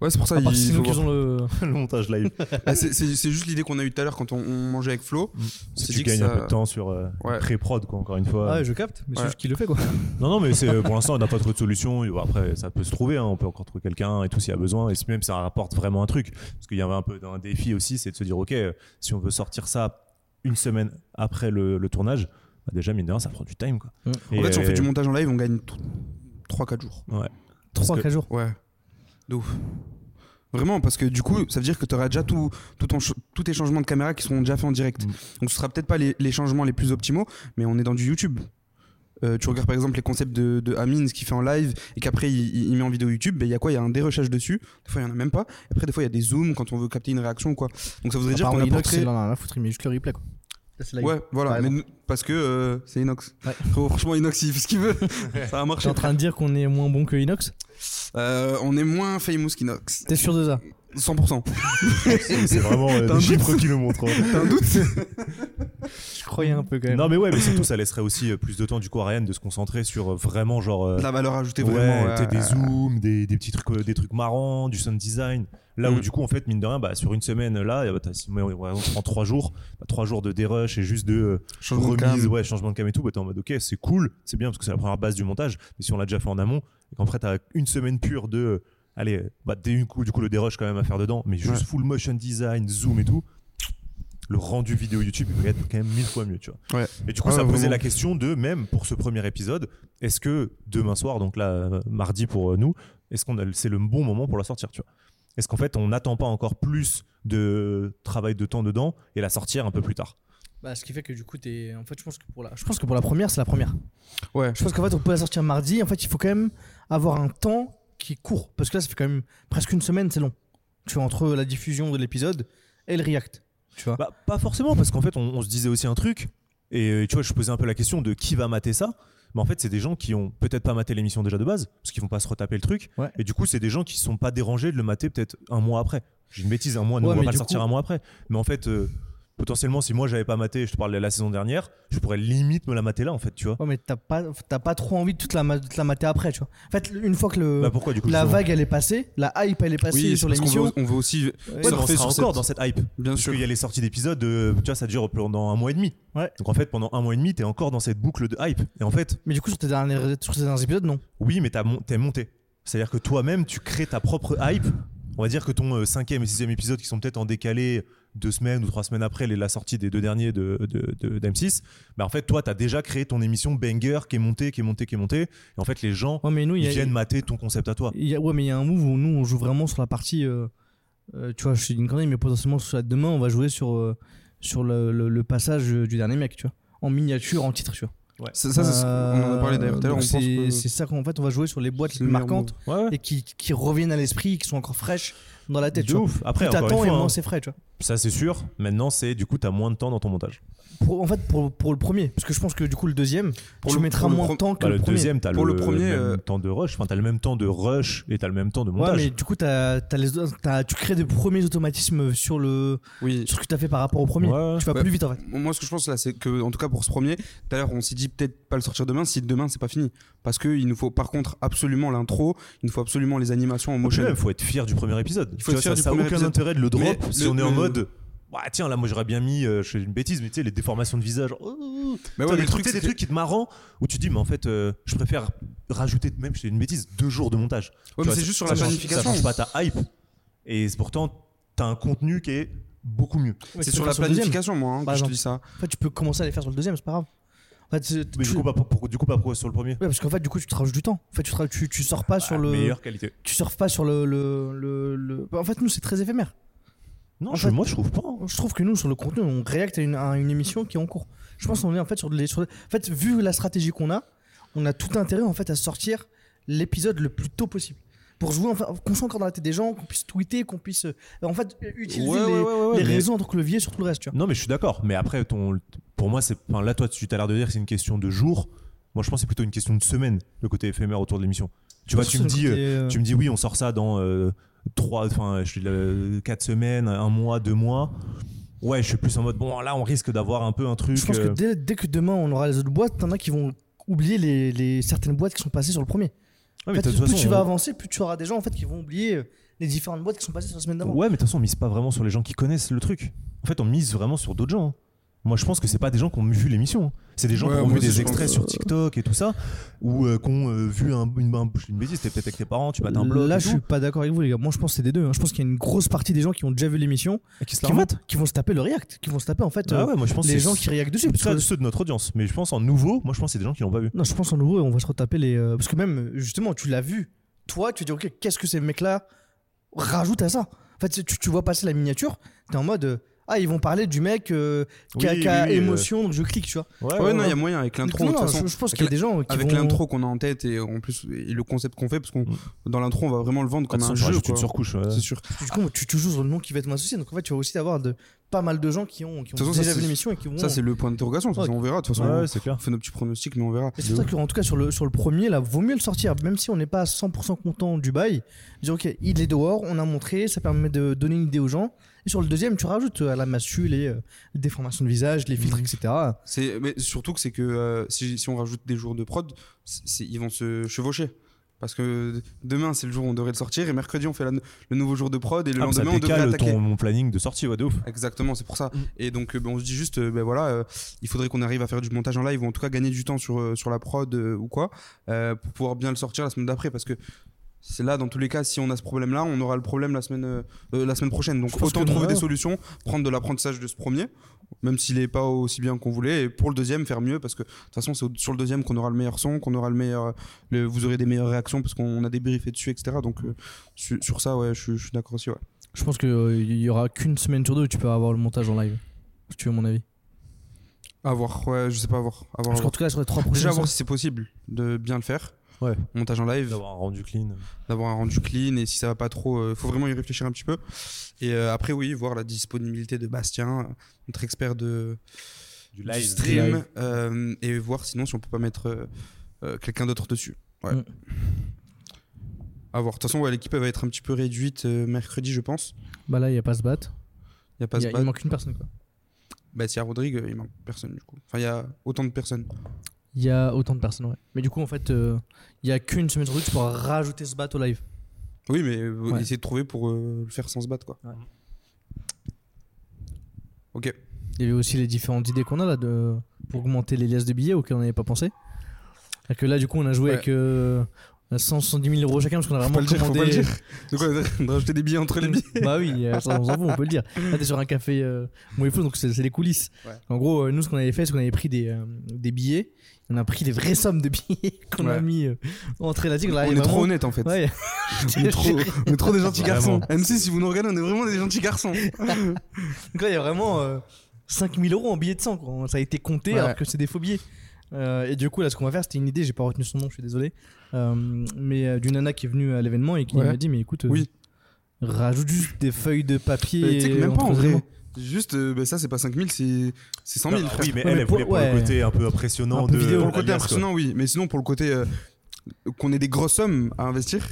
Ouais c'est pour ça À part si il c'est faut nous qui voir. ont le. le montage live. Ah, c'est- c'est c'est juste l'idée qu'on a eu tout à l'heure quand on, on mangeait avec Flo. Si s'est tu gagnes ça- un peu de temps sur euh, Ouais. pré-prod, quoi, encore une fois. Ouais, je capte, mais c'est juste qu'il le fait quoi. Non, non, mais c'est pour l'instant, on n'a pas trop de bon, Après, ça peut se trouver. hein, On peut encore trouver quelqu'un et tout s'il y a besoin. Et si même ça rapporte vraiment un truc. Parce qu'il y avait un peu un défi aussi, c'est de se dire, ok, si on veut sortir ça une semaine après le, le tournage, bah déjà mine de rien, ça prend du time, quoi. Mm. Et, En fait si on fait du montage en live on gagne 3-4 jours. Ouais. Parce 3-4 que- jours. Ouais. De ouf. Vraiment, parce que du coup, ça veut dire que tu auras déjà tout, tout ton ch- tous tes changements de caméra qui seront déjà faits en direct. Mm. Donc ce sera peut-être pas les, les changements les plus optimaux, mais on est dans du YouTube. Euh, tu regardes par exemple les concepts de, de Amin, ce qu'il fait en live, et qu'après il, met en vidéo YouTube, ben, il y a quoi? Il y a un dérushage dessus. Des fois, il y en a même pas. Et après, des fois, il y a des zooms quand on veut capter une réaction ou quoi. Donc ça voudrait dire qu'on a rien à foutre, il met juste le replay quoi. Là. Ouais, voilà. Ouais, mais parce que euh, c'est Inox. Ouais. Franchement, Inox, il fait ce qu'il veut. ça va T'es marcher. en train de dire qu'on est moins bon que Inox Euh, on est moins famous qu'Inox. T'es sûr de ça 100%. C'est vraiment euh, des chiffres qui le montrent. hein. T'as un doute Je croyais un peu quand même. Non, mais ouais, mais surtout, ça laisserait aussi euh, plus de temps du coup à Ryan de se concentrer sur vraiment genre. euh, la valeur ajoutée ouais, vraiment. ouais. des zooms, des, des petits trucs, euh, des trucs marrants, du sound design. Là où Mm. du coup en fait mine de rien, bah, sur une semaine là, bah, si- on prend trois jours, bah, trois jours de dérush et juste de euh, Changement de remise, cam. ouais, changement de cam et tout, bah, t'es en mode ok, c'est cool, c'est bien parce que c'est la première base du montage. Mais si on l'a déjà fait en amont et qu'après t'as une semaine pure de, euh, allez, bah, du coup, du coup le dérush quand même à faire dedans, mais juste Ouais. full motion design, zoom et tout. Le rendu vidéo YouTube il va être quand même mille fois mieux, tu vois. Ouais. Et du coup, Ouais, ça posait la question de même pour ce premier épisode, est-ce que demain soir, donc là euh, mardi pour nous, est-ce qu'on c'est le bon moment pour la sortir, tu vois Est-ce qu'en fait on n'attend pas encore plus de travail de temps dedans et la sortir un peu plus tard Bah, ce qui fait que du coup, t'es. En fait, je pense que pour la, je pense que pour la première, c'est la première. Ouais. Je pense qu'en fait, on peut la sortir mardi. En fait, il faut quand même avoir un temps qui est court. Parce que là, ça fait quand même presque une semaine, c'est long. Tu vois, entre la diffusion de l'épisode et le react. Tu vois. Bah pas forcément parce qu'en fait on, on se disait aussi un truc et euh, tu vois je posais un peu la question de qui va mater ça. Mais en fait, c'est des gens qui ont peut-être pas maté l'émission déjà de base, parce qu'ils vont pas se retaper le truc. Ouais. Et du coup, c'est des gens qui sont pas dérangés de le mater peut-être un mois après. J'ai une bêtise, un mois, Ouais, on va pas le sortir coup- un mois après. Mais en fait, euh, potentiellement, si moi j'avais pas maté, je te parle de la saison dernière, je pourrais limite me la mater là, en fait, tu vois. Ouais, mais t'as pas, t'as pas trop envie de toute la, ma- de te la mater après, tu vois. En fait, une fois que le, Bah pourquoi du coup la justement vague elle est passée, la hype elle est passée Oui, sur qu'on l'émission. veut, on veut aussi Ouais, Ouais, mais on surfer sera sur encore cette- dans cette hype. Bien Parce sûr. qu'il y a les sorties d'épisodes, euh, tu vois, ça dure pendant un mois et demi. Ouais. Donc en fait, pendant un mois et demi, t'es encore dans cette boucle de hype. Et en fait, Mais du coup, sur tes derniers, sur tes derniers épisodes, non. Oui, mais t'as mon- t'es monté. C'est-à-dire que toi-même, tu crées ta propre hype. On va dire que ton euh, cinquième et sixième épisode, qui sont peut-être en décalé deux semaines ou trois semaines après les- la sortie des deux derniers de, de, de- d'M6, bah en fait, toi, t'as déjà créé ton émission banger qui est montée, qui est montée, qui est montée. Et en fait, les gens, Ouais, mais nous, il ils y a, viennent mater ton concept à toi. il y a- ouais, mais il y a un move où nous on joue vraiment sur la partie. euh, euh, tu vois, je suis une connerie, mais potentiellement sur la demain, on va jouer sur, euh, sur le, le- le passage du dernier mec, tu vois. En miniature, en titre, tu vois. Ça, on en a parlé d'ailleurs tout à l'heure. Euh, c'est que ça qu'en fait on va jouer sur les boîtes les plus marquantes Ouais, ouais. et qui, qui reviennent à l'esprit, qui sont encore fraîches dans la tête. De ouf. Après, Plus t'attends et moins hein, c'est frais, tu vois. ça c'est sûr. Maintenant, c'est du coup, t'as moins de temps dans ton montage. Pour- en fait, pour, pour le premier, parce que je pense que du coup le deuxième, Pour tu le- mettras moins de temps que Bah, le, premier. deuxième, t'as Pour le, le premier, même euh, temps de rush. Enfin, t'as le même temps de rush et t'as le même temps de Ouais, montage. mais du coup, t'as- t'as les- t'as- tu crées des premiers automatismes sur, le, oui. sur ce que tu as fait par rapport au premier. Ouais. Tu vas Ouais. plus vite en fait. Moi, ce que je pense là, c'est que, en tout cas pour ce premier, tout à l'heure, on s'est dit peut-être pas le sortir demain si demain c'est pas fini. Parce qu'il nous faut par contre absolument l'intro, il nous faut absolument les animations en motion. même, faut être fier du premier épisode. Il faut Tu être vois, fier ça du ça a aucun épisode. intérêt de le drop Mais si le- on est en mode bah tiens là moi j'aurais bien mis euh, je fais une bêtise mais tu sais les déformations de visage oh, Mais T'as ouais, des trucs, des trucs qui te marrant où tu te dis mais en fait euh, je préfère rajouter même je fais une bêtise deux jours de montage Ouais, mais c'est juste sur ça la planification. ça change pas ta hype et c'est pourtant t'as un contenu qui est beaucoup mieux Ouais, C'est sur la planification, moi, hein, que je te dis ça. En fait, tu peux commencer à les faire sur le deuxième, c'est pas grave. En fait, c'est- mais tu- du coup pas pour- pour- du coup pas pour- sur le premier Ouais, parce qu'en fait, du coup, tu te rajoutes du temps. En fait, tu, te- tu, tu sors pas sur Ah, le. meilleure qualité Tu surfes pas sur le. le, le, le- En fait, nous, c'est très éphémère. Non je- fait- moi je trouve pas hein. Je trouve que nous, sur le contenu, on réacte à une, à une émission qui est en cours. Je pense qu'on est en fait sur les. sur- En fait, vu la stratégie qu'on a, on a tout intérêt en fait à sortir l'épisode le plus tôt possible. Pour jouer, enfin, qu'on soit encore dans la tête des gens, qu'on puisse tweeter, qu'on puisse. euh, En fait, utiliser Ouais, les, ouais, ouais, ouais, les mais- réseaux en tant que levier sur tout le reste, tu vois. Non, mais je suis d'accord. Mais après, ton, pour moi, c'est, enfin, là, toi, tu as l'air de dire que c'est une question de jours. Moi, je pense que c'est plutôt une question de semaine, le côté éphémère autour de l'émission. Tu vois, tu me dis, euh, tu me dis, oui, on sort ça dans euh, trois, enfin, je suis là, quatre semaines, un mois, deux mois. Ouais, je suis plus en mode, bon, là, on risque d'avoir un peu un truc. Je pense euh, que dès, dès que demain on aura les autres boîtes, t'en as qui vont oublier les, les certaines boîtes qui sont passées sur le premier. ouais, En mais fait, plus façon, tu vas avancer, plus tu auras des gens en fait qui vont oublier euh, les différentes boîtes qui sont passées sur la semaine d'avant. Ouais, mais de toute façon, on mise pas vraiment sur les gens qui connaissent le truc. En fait, on mise vraiment sur d'autres gens. hein. Moi, je pense que c'est pas des gens qui ont vu l'émission. C'est des gens Ouais, qui ont vu des extraits sur TikTok et tout ça, ou euh, qui ont euh, vu un, une, un- bêtise, c'était peut-être avec tes parents, tu battes un blog. Là, je tout, suis pas d'accord avec vous, les gars. Moi, je pense que c'est des deux. hein. Je pense qu'il y a une grosse partie des gens qui ont déjà vu l'émission qui vont, remettent. qui vont se taper le react, qui vont se taper en fait Ah euh, ouais, moi je pense que les gens qui réactent dessus. Parce ça, que, ceux de notre audience. Mais je pense en nouveau, moi je pense que c'est des gens qui l'ont pas vu. non, je pense en nouveau, on va se retaper les. euh, Parce que même, justement, tu l'as vu. Toi, tu dis, ok, qu'est-ce que ces mecs-là rajoutent à ça? En fait, tu, tu vois passer la miniature, t'es en mode. Euh, ah, ils vont parler du mec euh, qui a, Oui, qui a oui, oui, émotion, donc je clique, tu vois. Ouais, non, il y a moyen avec l'intro. Non, de non, façon, je, je pense qu'il y a des gens qui avec vont... l'intro qu'on a en tête et en plus et le concept qu'on fait parce qu'on Mm. dans l'intro on va vraiment le vendre comme un tu jeu rajoutes une quoi. surcouche. ouais. c'est sûr Du coup, tu, tu joues sur le nom qui va être associé. Donc en fait, tu vas aussi avoir de, pas mal de gens qui ont, qui ont De toute façon, ça, déjà vu c'est- l'émission et qui vont. ça c'est le point d'interrogation Ouais. on verra de toute façon Ouais, on c'est clair. fait nos petits pronostics mais on verra Et c'est pour ça qu'en tout cas, sur le, sur le premier, là, vaut mieux le sortir. Même si on n'est pas à 100% content du bail. Dire, ok, il est dehors, on a montré, ça permet de donner une idée aux gens. Et sur le deuxième, tu rajoutes euh, à la massue les, euh, les déformations de visage, les filtres, Mhm. etc. c'est mais surtout que c'est que euh, si, si on rajoute des jours de prod c'est- ils vont se chevaucher parce que demain c'est le jour où on devrait le sortir et mercredi on fait la- le nouveau jour de prod et le Ah, ça lendemain on devrait attaquer ton mon planning de sortie, ouais, de ouf. Exactement, c'est pour ça. Mm. Et donc, euh, ben, on se dit juste, euh, ben voilà, euh, il faudrait qu'on arrive à faire du montage en live ou en tout cas gagner du temps sur, sur la prod euh, ou quoi, euh, pour pouvoir bien le sortir la semaine d'après. Parce que c'est là, dans tous les cas, si on a ce problème-là, on aura le problème la semaine, euh, euh, la semaine prochaine. Donc, autant trouver des solutions, prendre de l'apprentissage de ce premier, même s'il n'est pas aussi bien qu'on voulait, et pour le deuxième, faire mieux, parce que de toute façon, c'est sur le deuxième qu'on aura le meilleur son, qu'on aura le meilleur. le- vous aurez des meilleures réactions parce qu'on a débriefé dessus, etc. Donc, euh, sur, sur ça, ouais, je, suis- je suis d'accord aussi, ouais. Je pense qu'il y aura qu'une semaine sur deux où tu peux avoir le montage en live. Si tu veux mon avis. À voir, ouais, je sais pas, à voir. À voir, à Parce voir. qu'en tout cas, sur les trois prochaines Déjà, voir si c'est possible de bien le faire. Ouais. Montage en live, D'avoir un rendu clean. d'avoir un rendu clean et si ça va pas trop, il faut vraiment y réfléchir un petit peu. Et euh, après, oui, voir la disponibilité de Bastien, euh, notre expert de Du du live. stream, euh, et voir sinon si on peut pas mettre euh, euh, quelqu'un d'autre dessus. Ouais. Mm. À voir. De toute façon, ouais, l'équipe va être un petit peu réduite euh, mercredi, je pense. Bah là, il n'y a pas ce bat. Il y a pas y a- bad. il manque une personne quoi. Bah, s'il y a Rodrigue, euh, il manque personne du coup. Enfin, il y a autant de personnes. Il y a autant de personnes, ouais. Mais du coup, en fait, euh, il y a qu'une semaine sur deux, tu pourras rajouter ce bat au live. Oui, mais euh, Ouais. essayez de trouver pour euh, le faire sans se battre, quoi. Ouais. Ok. Il y avait aussi les différentes idées qu'on a là de... pour augmenter les liasses de billets auxquelles on n'avait pas pensé. Et que là, du coup, on a joué Ouais. avec euh, 170 000 euros chacun parce qu'on a vraiment dire, commandé. dire. Quoi De rajouter des billets entre les billets bah oui, euh, ça, on s'en fout, on peut le dire. Là, t'es sur un café euh, Moeflo, donc c'est les coulisses. Ouais. En gros, nous, ce qu'on avait fait, c'est qu'on avait pris des, des billets. On a pris des vraies sommes de billets qu'on a mis euh, entre la tigre. Là, On est trop honnête en fait. Ouais. On, est trop, on est trop des gentils Vraiment. garçons. MC, si vous nous regardez, on est vraiment des gentils garçons. Donc là, il y a vraiment euh, 5000 euros en billets de sang. Quoi. Ça a été compté Ouais. alors que c'est des faux billets. Euh, et du coup, là, ce qu'on va faire, c'était une idée. J'ai pas retenu son nom, je suis désolé. Euh, mais euh, d'une nana qui est venue à l'événement et qui Ouais. m'a dit Mais écoute, euh, Oui. rajoute juste des feuilles de papier. Mais tu sais que même pas en vrai. Juste, euh, bah, ça, c'est pas 5000, c'est c'est 100 000. Ah, frère. oui, mais Ouais, elle, mais elle pour- voulait pour ouais. le côté un peu impressionnant Un peu de. vidéo. Pour le côté impressionnant, oui. Mais sinon, pour le côté euh, qu'on ait des grosses sommes à investir,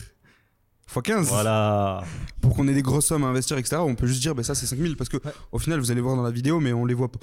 x 15. Voilà. Pour qu'on ait des grosses sommes à investir, etc., on peut juste dire, bah, ça, c'est 5000. Parce que Ouais. au final, vous allez voir dans la vidéo, mais on les voit pas.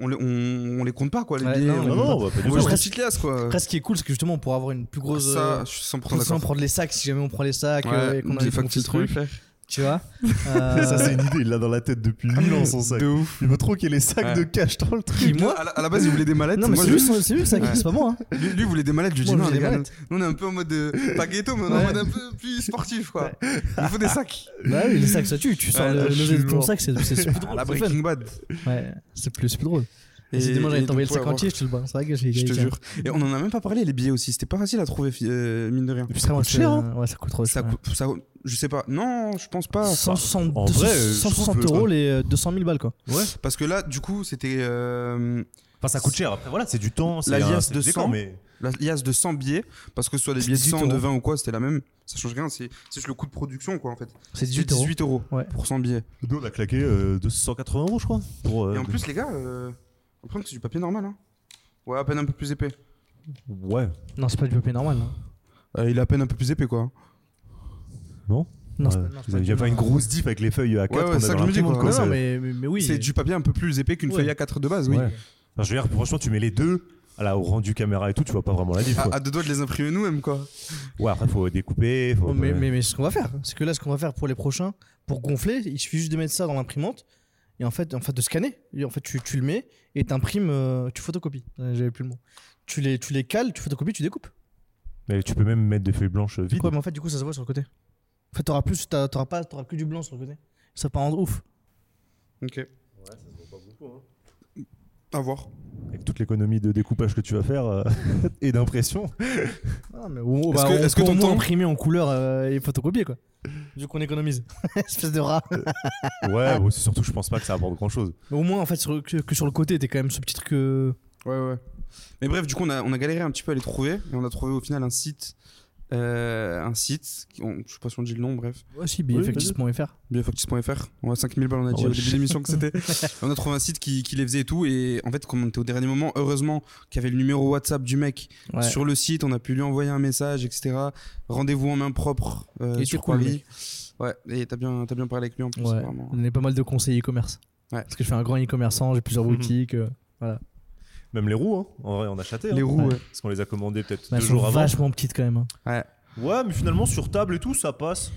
On les, on, on les compte pas, quoi, les Ouais, billets. non, on, Non, non, bah, pas du on tout. voit juste petite liasse, quoi. Après, ce qui est cool, c'est que justement, on pourra avoir une plus grosse. ça, euh, je suis 100% potentiellement d'accord. prendre les sacs si jamais on prend les sacs. Ouais, euh, et qu'on a des des factures trucs. trucs. Tu vois Euh, Ça, c'est une idée, il l'a dans la tête depuis mille ans son sac. De ouf. Il veut trop qu'il y ait les sacs Ouais. de cash dans le truc. Moi à, la, à la base, il voulait des mallettes. Non, mais c'est je- lui, lui, ça, Ouais. c'est pas moi. hein. lui, lui, il voulait des mallettes. Je lui Moi, non, les des gars, mallettes. nous, on est un peu en mode euh, pas ghetto, mais on est Ouais. en mode un peu plus sportif, quoi. Il faut des sacs. Bah oui, les sacs, ça tue. Tu sors Ouais, le lever de ton sac, c'est c'est plus À drôle. la. Breaking Bad. Ouais, c'est plus, c'est plus drôle. Et, si Et- demain j'allais t'envoyer le donc, sac ouais, entier, je te le balance. C'est vrai que j'ai Je te jure. Et on en a même pas parlé, les billets aussi. C'était pas facile à trouver, euh, mine de rien. Et puis ça coûte cher, hein. Ouais, ça coûte trop Ça, cher. coûte- ça, je sais pas. Non, je pense pas. 160, en vrai, euh, je 160 trouve que- euros les euh, 200 000 balles quoi. Ouais. Parce que là, du coup, c'était euh, Enfin, ça coûte cher. Après, voilà, c'est du temps. c'est La liasse de du décor, 100. mais la liasse de 100 billets. Parce que ce soit des billets de 18 100, de euros. 20 ou quoi, c'était la même. Ça change rien. C'est juste le coût de production, quoi, en fait. C'est C'est 18 euros. 18 euros Ouais. pour 100 billets. nous, on a claqué euh, 280 euros, je crois. Pour, euh, Et en plus, les gars, euh, après, c'est du papier normal. Hein. Ouais, à peine un peu plus épais. Ouais. Non, c'est pas du papier normal. Euh, il est à peine un peu plus épais, quoi. Non? Non c'est pas- non, c'est Vous avez du- pas une grosse diff avec les feuilles A4 Ouais, ouais, qu'on a ça dans que je me dis, l'imprimante, quoi. Non, ça- non, mais, mais, mais oui. C'est du papier un peu plus épais qu'une Ouais. feuille A4 de base, oui. Ouais. Enfin, je veux dire, franchement, tu mets les deux à la, au rendu caméra et tout, tu vois pas vraiment la diff. À, quoi. à deux doigts de les imprimer nous-mêmes, quoi. Ouais, après, faut découper. Faut... Mais, mais, mais ce qu'on va faire, c'est que là, ce qu'on va faire pour les prochains, pour gonfler, il suffit juste de mettre ça dans l'imprimante et en fait, en fait de scanner. Et en fait, tu, tu le mets et t'imprimes, euh, tu photocopies. Euh, J'avais plus le mot. Tu les, tu les cales, tu photocopies, tu découpes. Mais tu peux même mettre des feuilles blanches vides. Ouais, mais en fait, du coup, ça se voit sur le côté. En fait, t'auras plus, t'auras pas, t'auras que du blanc sur le côté. Ça part en ouf. Ok. À voir. Avec toute l'économie de découpage que tu vas faire euh, et d'impression. Ah, au- Est-ce bah, que- est-ce ton temps- imprimer en couleur euh, et photocopier quoi. Vu qu'on économise. Espèce de rat. Ouais, bon, c'est surtout, je pense pas que ça apporte grand chose. Mais au moins, en fait, sur- que, que sur le côté, t'es quand même ce petit truc. euh, Ouais, ouais. Mais bref, du coup, on a, on a galéré un petit peu à les trouver. Et on a trouvé au final un site. Euh, un site. qui- on- je sais pas si on dit le nom, bref. Ouais, si, Oui, bfactis.fr. Biofactis.fr. On a 5000 balles, on a dit Ouais, au début de l'émission que c'était. on a trouvé un site qui, qui les faisait et tout. Et en fait, comme on était au dernier moment, heureusement qu'il y avait le numéro WhatsApp du mec Ouais. sur le site. On a pu lui envoyer un message, etc. Rendez-vous en main propre euh, était sur cool, Paris. Ouais, et t'as bien, t'as bien parlé avec lui en plus. Ouais. Vraiment. On a pas mal de conseils e-commerce. Ouais. Parce que je fais un grand e-commerçant, j'ai plusieurs Mhm. boutiques. euh, Même les roues, hein. en vrai, on a acheté. Les hein. roues, Ouais. ouais. Parce qu'on les a commandées peut-être mais deux elles sont jours avant. vachement petites quand même. hein. Ouais, mais finalement, sur table et tout, ça passe.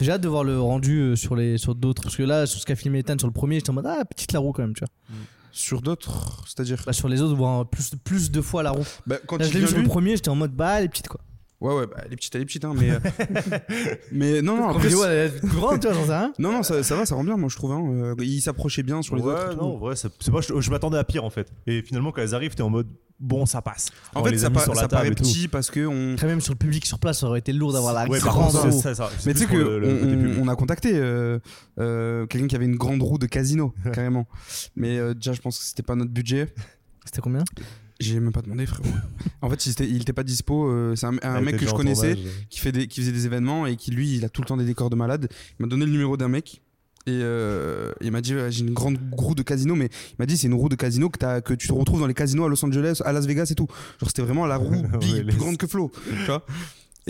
J'ai hâte de voir le rendu euh, sur les sur d'autres. Parce que là, sur ce qu'a filmé Ethan sur le premier, j'étais en mode ah, petite la roue quand même, tu vois. Sur d'autres, c'est-à-dire. Bah, sur les autres, voir plus, plus de fois la roue. Bah, quand Là, il je l'ai vu vient, sur le premier, j'étais en mode bah, elle est petite quoi. Ouais, ouais, bah, elle est petite, elle est petite, hein, mais. euh, mais non, non, après. je dis, ouais, elle est plus grande, tu vois, j'en sais rien. Non, non, ça, ça va, ça rend bien, moi je trouve. Hein. Euh, il s'approchait bien sur les ouais, autres. et tout. non, ouais, c'est c'est pas, je, je m'attendais à pire en fait. Et finalement, quand elles arrivent, t'es en mode bon, ça passe. En On fait, les ça, mis pa- sur la ça table paraît et tout. petit parce que on. Après, même sur le public sur place, ça aurait été lourd d'avoir la Ouais, par grande contre, roue. c'est ça, ça. c'est Mais tu sais plus que le- le côté on, public. on a contacté euh, euh, quelqu'un qui avait une grande roue de casino, carrément. Mais euh, déjà, je pense que c'était pas notre budget. C'était combien? J'ai même pas demandé, frérot. en fait, il était, il était pas dispo. euh, c'est un, un Elle mec que je connaissais tournage. qui, fait des, qui faisait des événements et qui, lui, il a tout le temps des décors de malade. Il m'a donné le numéro d'un mec. Et euh, il m'a dit j'ai une grande roue de casino mais il m'a dit c'est une roue de casino que, tu te retrouves dans les casinos à Los Angeles à Las Vegas et tout genre c'était vraiment la roue big, plus grande que Flo tu vois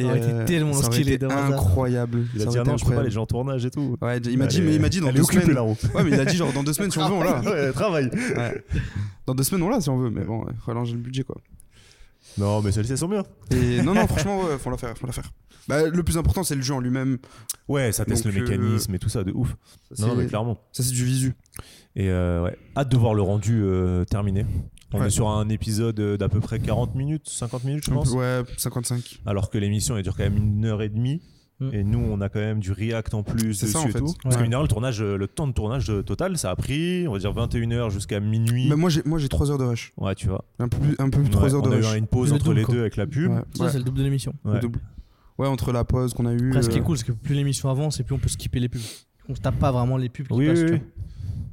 Ça aurait été tellement ça aurait stylé été ça. incroyable Il a Ça dit ah non, je peux pas, les gens en tournage et tout. Ouais, il m'a dit mais il m'a dit dans deux semaines la roue. ouais mais il a dit genre dans deux semaines si on veut on l'a ouais, dans deux semaines on l'a si on veut mais bon il faut allonger le budget quoi Non, mais celles-ci elles sont bien. et non non franchement ouais, faut la faire faut la faire bah, le plus important c'est le jeu en lui-même Ouais, ça teste Donc, le euh, mécanisme et tout ça de ouf. ça Non, mais c'est clairement. ça, c'est du visu Et euh, ouais, hâte de voir le rendu euh, terminé. On Ouais. est sur un épisode euh, d'à peu près 40 minutes, 50 minutes, je pense. ouais 55 Alors que l'émission elle dure quand même une heure et demie. Mm. Et nous, on a quand même du react en plus C'est dessus ça, en et fait. tout. Parce que Ouais. mine de rien, le tournage, euh, le temps de tournage euh, total, ça a pris, on va dire 21h jusqu'à minuit. mais moi j'ai moi j'ai 3 heures de rush Ouais, tu vois. un peu plus un peu plus de Ouais, 3 heures on de a eu rush une pause Le entre double, les quoi. deux avec la pub. Ouais, Ça, ouais, c'est le double de l'émission. le Ouais. double. Ouais, entre la pause qu'on a eue. Après, ce qui est cool, c'est que plus l'émission avance et plus on peut skipper les pubs. On se tape pas vraiment les pubs qui Oui, passent. oui, tu oui. vois.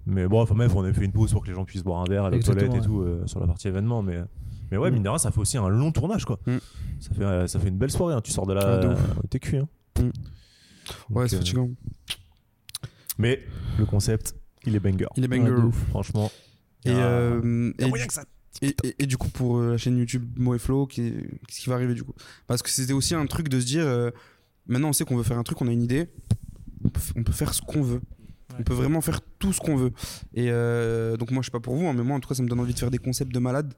Mais bon, enfin, même, on a fait une pause pour que les gens puissent boire un verre, aux Exactement, toilettes et ouais. tout euh, sur la partie événement. Mais, mais ouais, Mm. mine de rien, ça fait aussi un long tournage, quoi. Mm. Ça, fait, euh, ça fait une belle soirée. hein. Tu sors de là, Ouais, ouf. euh, t'es cuit. Hein. Mm. Ouais, c'est euh, fatigant. Mais le concept, il est banger. Il est Ouais, banger. de ouf. Franchement. et, euh, et, du, que ça. et, et- et du coup, pour la chaîne YouTube Mo et Flo, qu'est-ce qui va arriver du coup? Parce que c'était aussi un truc de se dire euh, maintenant on sait qu'on veut faire un truc, on a une idée, on peut, f- on peut faire ce qu'on veut. On peut vraiment faire tout ce qu'on veut. Et euh, donc, moi, je sais pas pour vous, hein, mais moi, en tout cas, ça me donne envie de faire des concepts de malade.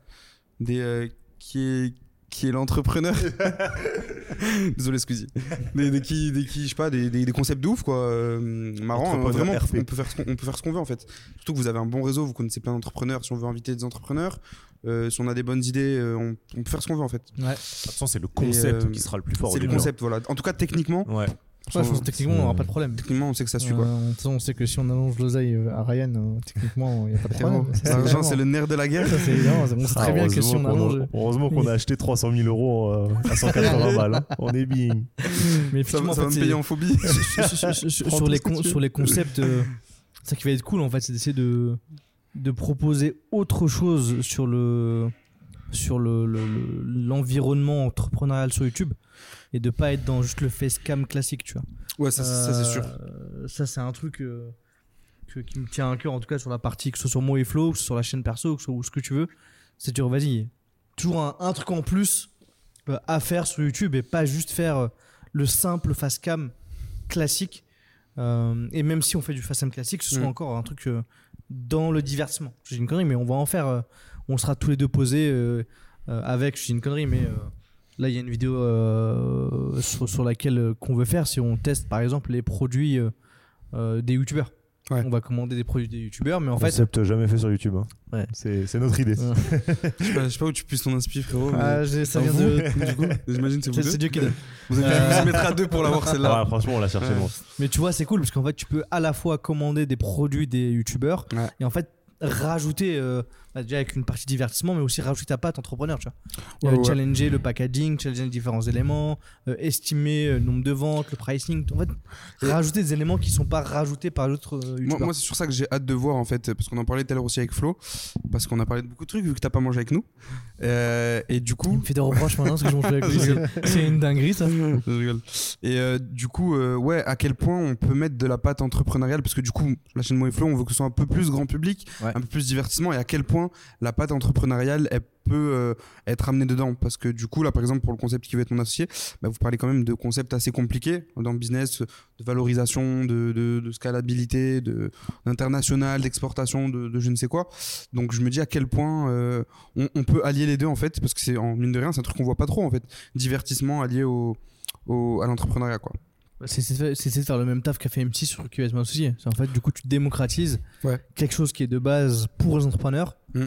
Des, euh, qui est, qui est l'entrepreneur Désolé, Squeezie. Des, des, qui, des qui, je sais pas, des, des, des concepts de ouf, quoi. euh, marrant. Entrepreneur vraiment, on peut, faire ce qu'on, on peut faire ce qu'on veut, en fait. Surtout que vous avez un bon réseau, vous connaissez plein d'entrepreneurs. Si on veut inviter des entrepreneurs, euh, si on a des bonnes idées, euh, on, on peut faire ce qu'on veut, en fait. Ouais. De toute façon, c'est le concept qui sera le plus fort. C'est le concept, voilà. En tout cas, techniquement, hein. Ouais. Ouais, je pense que techniquement, on n'aura pas de problème. techniquement, on sait que ça suit, Euh, quoi. on, de toute façon, on sait que si on allonge l'oseille euh, à Ryan, euh, techniquement, il n'y a pas de problème. C'est L'argent, évident. c'est le nerf de la guerre. Ça, c'est évident. On sait Ah, très bien que si heureusement on qu'on a- allonge. Heureusement qu'on a acheté 300 000 euros euh, à 180 balles. hein. On est bien. Mais Ça, effectivement, ça en va me payer en phobie. sur, les sur les concepts, euh, ça qui va être cool en fait, c'est d'essayer de, de proposer autre chose sur le sur le, le- le- l'environnement entrepreneurial sur YouTube et de pas être dans juste le facecam classique, tu vois. Ouais, ça, ça, c'est sûr. Euh, Ça, c'est un truc euh, que- qui me tient à cœur, en tout cas sur la partie, que ce soit sur Mo et Flow, que ce soit sur la chaîne perso, que ce soit où ce que tu veux. C'est dire, vas-y, toujours un, un truc en plus euh, à faire sur YouTube et pas juste faire le simple face cam classique. Euh, et même si on fait du face cam classique, ce soit Mm. encore un truc euh, dans le divertissement. J'ai une connerie, mais on va en faire. euh, on sera tous les deux posés euh, euh, avec. J'ai une connerie, mais. euh, Là, il y a une vidéo euh, sur, sur laquelle euh, qu'on veut faire si on teste par exemple les produits euh, euh, des youtubeurs. Ouais. On va commander des produits des youtubeurs, mais en fait, Concept jamais fait sur YouTube. hein. Ouais. C'est notre idée. Je sais pas- je sais pas où tu puisses ton inspi, frérot. mais ah, j'ai- ça vient de. du coup, J'imagine que c'est vous c'est deux. c'est Dieu qui donne. Vous Euh, y mettre à deux pour l'avoir celle-là. Ouais, franchement, on l'a cherché. Mais tu vois, c'est cool parce qu'en fait, tu peux à la fois commander des produits des youtubeurs Ouais. et en fait rajouter euh, bah, déjà avec une partie divertissement, mais aussi rajouter ta patte entrepreneur. Tu vois. Ouais, ouais. Challenger le packaging, challenger les différents éléments, euh, estimer euh, le nombre de ventes, le pricing. En fait, rajouter des éléments qui sont pas rajoutés par d'autres euh, Moi, moi, c'est sur ça que j'ai hâte de voir en fait, parce qu'on en parlait tout à l'heure aussi avec Flo, parce qu'on a parlé de beaucoup de trucs vu que t'as pas mangé avec nous. Euh, et du Il coup, me fait des reproches maintenant parce que je mange avec lui. C'est- une dinguerie ça. Je rigole. Et du coup, ouais, à quel point on peut mettre de la pâte entrepreneuriale Parce que du coup, la chaîne Mo et Flow, on veut que ce soit un peu plus grand public, Ouais. Un peu plus divertissement. Et à quel point la pâte entrepreneuriale, elle peut euh, être amenée dedans Parce que du coup, là, par exemple, pour le concept qui va être mon associé, bah, vous parlez quand même de concepts assez compliqués dans le business, de valorisation, de, de, scalabilité, de- d'international, d'exportation, de, je ne sais quoi. Donc je me dis à quel point euh, on, peut allier les deux en fait, parce que c'est en mine de rien, c'est un truc qu'on voit pas trop en fait. Divertissement allié au- à l'entrepreneuriat quoi. C'est c'est de faire le même taf qu'a fait M6 sur QS associé. C'est en fait, du coup, tu démocratises Ouais. quelque chose qui est de base pour les entrepreneurs, Mm.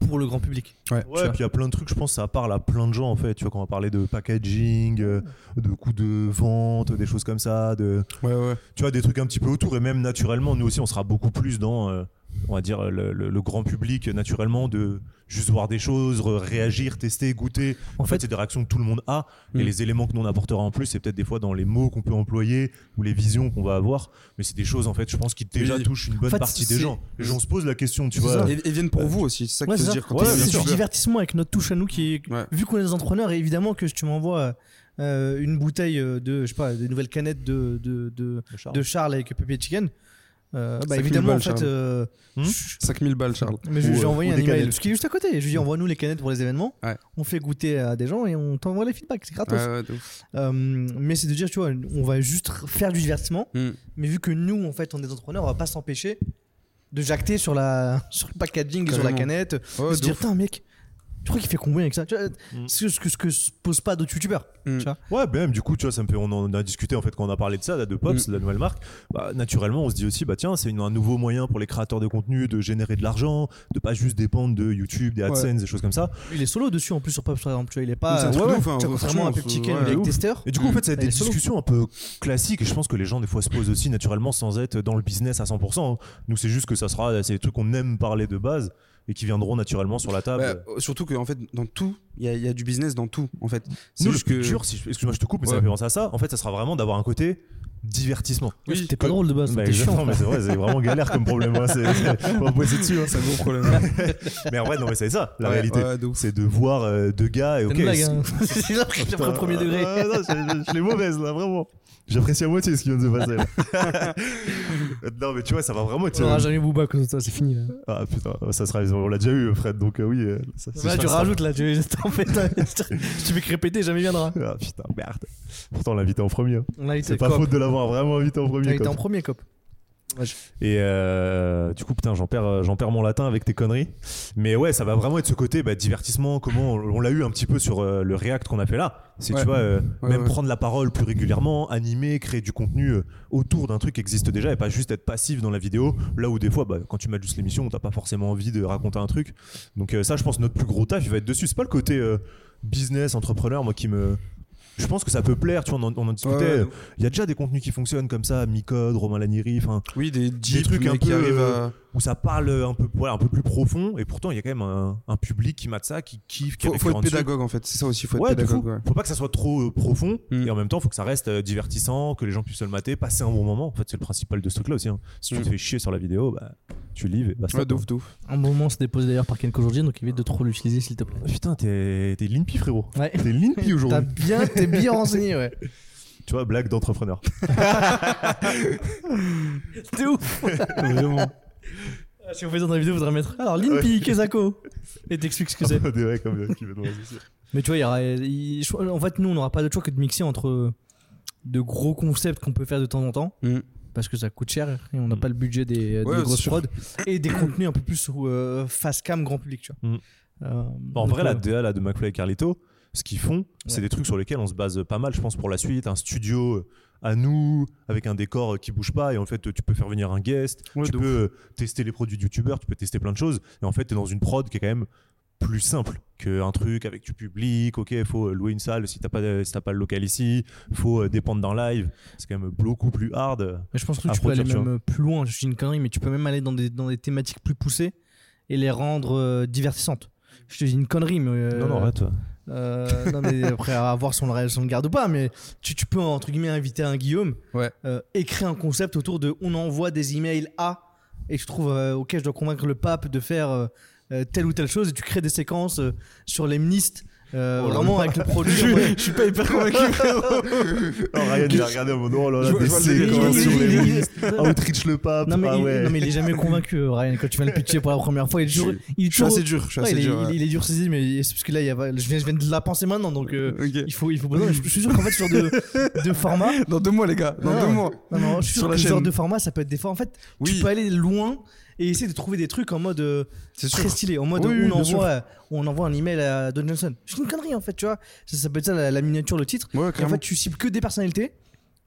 pour le grand public. Ouais. Ouais, puis il y a plein de trucs, je pense, ça parle à plein de gens en fait. Tu vois, quand on va parler de packaging, euh, de coûts de vente, des choses comme ça, de, Ouais ouais. tu vois, des trucs un petit peu autour. Et même naturellement, nous aussi, on sera beaucoup plus dans, euh, on va dire, le, le- le grand public naturellement, de juste voir des choses, réagir, tester, goûter. En En fait, fait, c'est des réactions que tout le monde a. Mm. Et les éléments que nous on apportera en plus, c'est peut-être des fois dans les mots qu'on peut employer ou les visions qu'on va avoir. Mais c'est des choses, en fait, je pense, qui déjà Oui. touchent une bonne En fait, partie des gens. Les gens se posent la question, tu vois. Et, et viennent pour vous aussi, c'est ça Ouais, dire quand Ouais, bien c'est du divertissement avec notre touche à nous qui est, Ouais. vu qu'on est des entrepreneurs, et évidemment que si tu m'envoies euh, une bouteille euh, de, je sais pas, des nouvelles canettes de, de, de, Charles. de Charles avec Pepe Chicken, euh, bah 5000 évidemment, en fait, euh, Hmm je- 5000 balles Charles. mais je- Ou, j'ai euh, envoyé un email, canettes. ce qui est juste à côté. Je lui dis envoie nous les canettes pour les événements. Ouais. On fait goûter à des gens et on t'envoie les feedbacks, c'est gratos. Ouais, ouais. Euh, mais c'est de dire, tu vois, on va juste faire du divertissement. Mm. Mais vu que nous, en fait, on est des entrepreneurs, on va pas s'empêcher de jacter sur, la, sur le packaging et sur la Carrément. canette. De se dire, putain, mec, tu crois qu'il fait combien avec ça tu vois, Mm. C'est ce que, ce que se pose pas d'autres youtubeurs. Mm. Ouais, ben même du coup, tu vois, ça me fait, on en a discuté en fait quand on a parlé de ça, là, de Pops, Mm. la nouvelle marque. Bah, naturellement, on se dit aussi, bah tiens, c'est un nouveau moyen pour les créateurs de contenu de générer de l'argent, de pas juste dépendre de YouTube, des AdSense, des choses comme ça. Il est solo dessus en plus sur Pops, par exemple. Tu vois, il est C'est pas. un truc Ouais, de ouf, ouais, hein, c'est- ouais, avec testeur. Et du coup, en fait, ça a Il des est solo. discussions un peu classiques et je pense que les gens, des fois, se posent aussi naturellement sans être dans le business à 100%. Nous, c'est juste que ça sera, c'est des trucs qu'on aime parler de base et qui viendront naturellement sur la table. Bah, euh, surtout que en fait dans tout il y, y a du business dans tout en fait c'est Nous, le que dur, si excuse-moi, je te coupe, mais ça Ouais. me fait penser à ça. En fait, ça sera vraiment d'avoir un côté divertissement. Oui, C'était pas que- drôle de base. Bah, T'es chiant. mais c'est vrai, c'est vraiment galère comme problème. hein, c'est- c'est- on va bosser dessus. hein. c'est un gros problème Mais en vrai, non, mais c'est ça, la Ouais, réalité. ouais. C'est de voir euh, deux gars et C'est ok. une blague, c'est- hein. C'est j'ai pris le premier degré. Non, je, je l'ai mauvaise là, vraiment. J'apprécie à moitié ce qui vient de se passer. là. non, mais tu vois, ça va vraiment être. On aura jamais Booba comme ça, c'est fini. Là. Ah putain, ça sera. On l'a déjà eu, Fred, donc euh, oui. euh, ça, Là, tu rajoutes, là, tu en fait, si tu veux que répéter, jamais viendra. Ah putain, merde. Pourtant, on l'a invité en premier. hein. On a été C'est pas cop. faute de l'avoir vraiment invité en On a premier. été quoi. en premier cop. Et euh, du coup, putain, j'en perds, euh, j'en perds mon latin avec tes conneries. Mais ouais, ça va vraiment être ce côté bah, divertissement, comment on, on l'a eu un petit peu sur euh, le React qu'on a fait là. C'est, Ouais. tu vois, euh, Ouais, même prendre la parole plus régulièrement, animer, créer du contenu autour d'un truc qui existe déjà et pas juste être passif dans la vidéo. Là où des fois, bah, quand tu mets juste l'émission, t'as pas forcément envie de raconter un truc. Donc ça, je pense, notre plus gros taf, il va être dessus. C'est pas le côté business, entrepreneur, moi qui me... Je pense que ça peut plaire, tu vois, on en, on en discutait. Ouais, ouais. Il y a déjà des contenus qui fonctionnent comme ça, Micode, Romain Laniri, enfin, Oui, des, jeeps, trucs un mais qui peu, arrivent euh, à. Où ça parle un peu, voilà, un peu plus profond, et pourtant il y a quand même un, un public qui mate ça, qui kiffe, qui est Faut, faut être dessus. pédagogue en fait, c'est ça aussi, faut être Ouais, pédagogue. ouais. Faut pas que ça soit trop euh, profond, Mm. et en même temps, faut que ça reste euh, divertissant, que les gens puissent se le mater, passer un bon moment. En fait, c'est le principal de ce truc-là aussi. hein. Si tu Mm. te fais chier sur la vidéo, bah, tu livres et basta. Ouais, de quoi. ouf, de ouf. Un moment se dépose d'ailleurs par Ken aujourd'hui, donc évite de trop l'utiliser s'il te plaît. Putain, t'es t'es Limpy, frérot. Ouais. T'es Limpy T'as aujourd'hui. bien, t'es bien renseigné, ouais. tu vois, blague d'entrepreneur. T'es ouf. Vraiment. Si on fait ça dans la vidéo, faudrait mettre. Alors, Limpy, Kezako. Et t'expliques ce que c'est. Des mecs comme qui veulent nous associer. Mais tu vois, il y aura, il- je- en fait, nous, on n'aura pas de choix que de mixer entre de gros concepts qu'on peut faire de temps en temps, Mm. parce que ça coûte cher et on n'a Mm. pas le budget des, des Ouais, c'est grosses sûr. prods, et des contenus un peu plus euh, face cam grand public, tu vois. Mm. Euh, En donc, vrai, la euh, DA là, de McFly et Carlito, ce qu'ils font, c'est des trucs sur lesquels on se base pas mal, je pense, pour la suite. Un studio euh, à nous, avec un décor euh, qui bouge pas, et en fait, tu peux faire venir un guest, Ouais, tu peux euh, tester les produits de youtubeurs, tu peux tester plein de choses, et en fait, tu es dans une prod qui est quand même plus simple qu'un truc avec du public. Ok, il faut euh, louer une salle si t'as pas, si t'as pas le local ici, faut euh, dépendre d'un live. C'est quand même beaucoup plus hard. Mais je pense que tu peux aller même plus loin, je suis une connerie, mais tu peux même aller dans des, dans des thématiques plus poussées et les rendre euh, divertissantes. Je te dis une connerie, mais. euh, Non, non, arrête. Euh, non, mais après, à voir si on le, si on le garde ou pas, mais tu, tu peux, entre guillemets, inviter un Guillaume, Ouais. euh, écrire un concept autour de on envoie des emails à, et tu trouves, euh, ok, je dois convaincre le pape de faire euh, euh, telle ou telle chose, et tu crées des séquences euh, sur les ministres, euh, Oh vraiment avec le produit. Je, je suis pas hyper convaincu, frérot. Oh, Ryan, il a regardé en mode oh là là, des séquences sur les ministres. Outreach le pape. Non mais, ah il, ouais. non mais il est jamais convaincu euh, Ryan quand tu viens le pitcher pour la première fois il est toujours il est Je suis assez dur, je suis Ouais, assez il, dur. il est- ouais. il est dur saisi mais c'est parce que là il y a, je, viens, je viens de la penser maintenant donc euh, il faut il faut non, je, je suis sûr qu'en fait ce genre de, de format Dans deux mois, les gars, dans Non, deux mois. non, non, je suis Sur sûr la que ce genre de format ça peut être des fois en fait tu peux aller loin et essayer de trouver des trucs en mode euh, C'est très stylé en mode Oui, oui, on envoie on envoie un email à Don Johnson. C'est une connerie en fait tu vois. Ça, ça peut être ça la, la miniature le titre. Ouais, et en fait tu cibles que des personnalités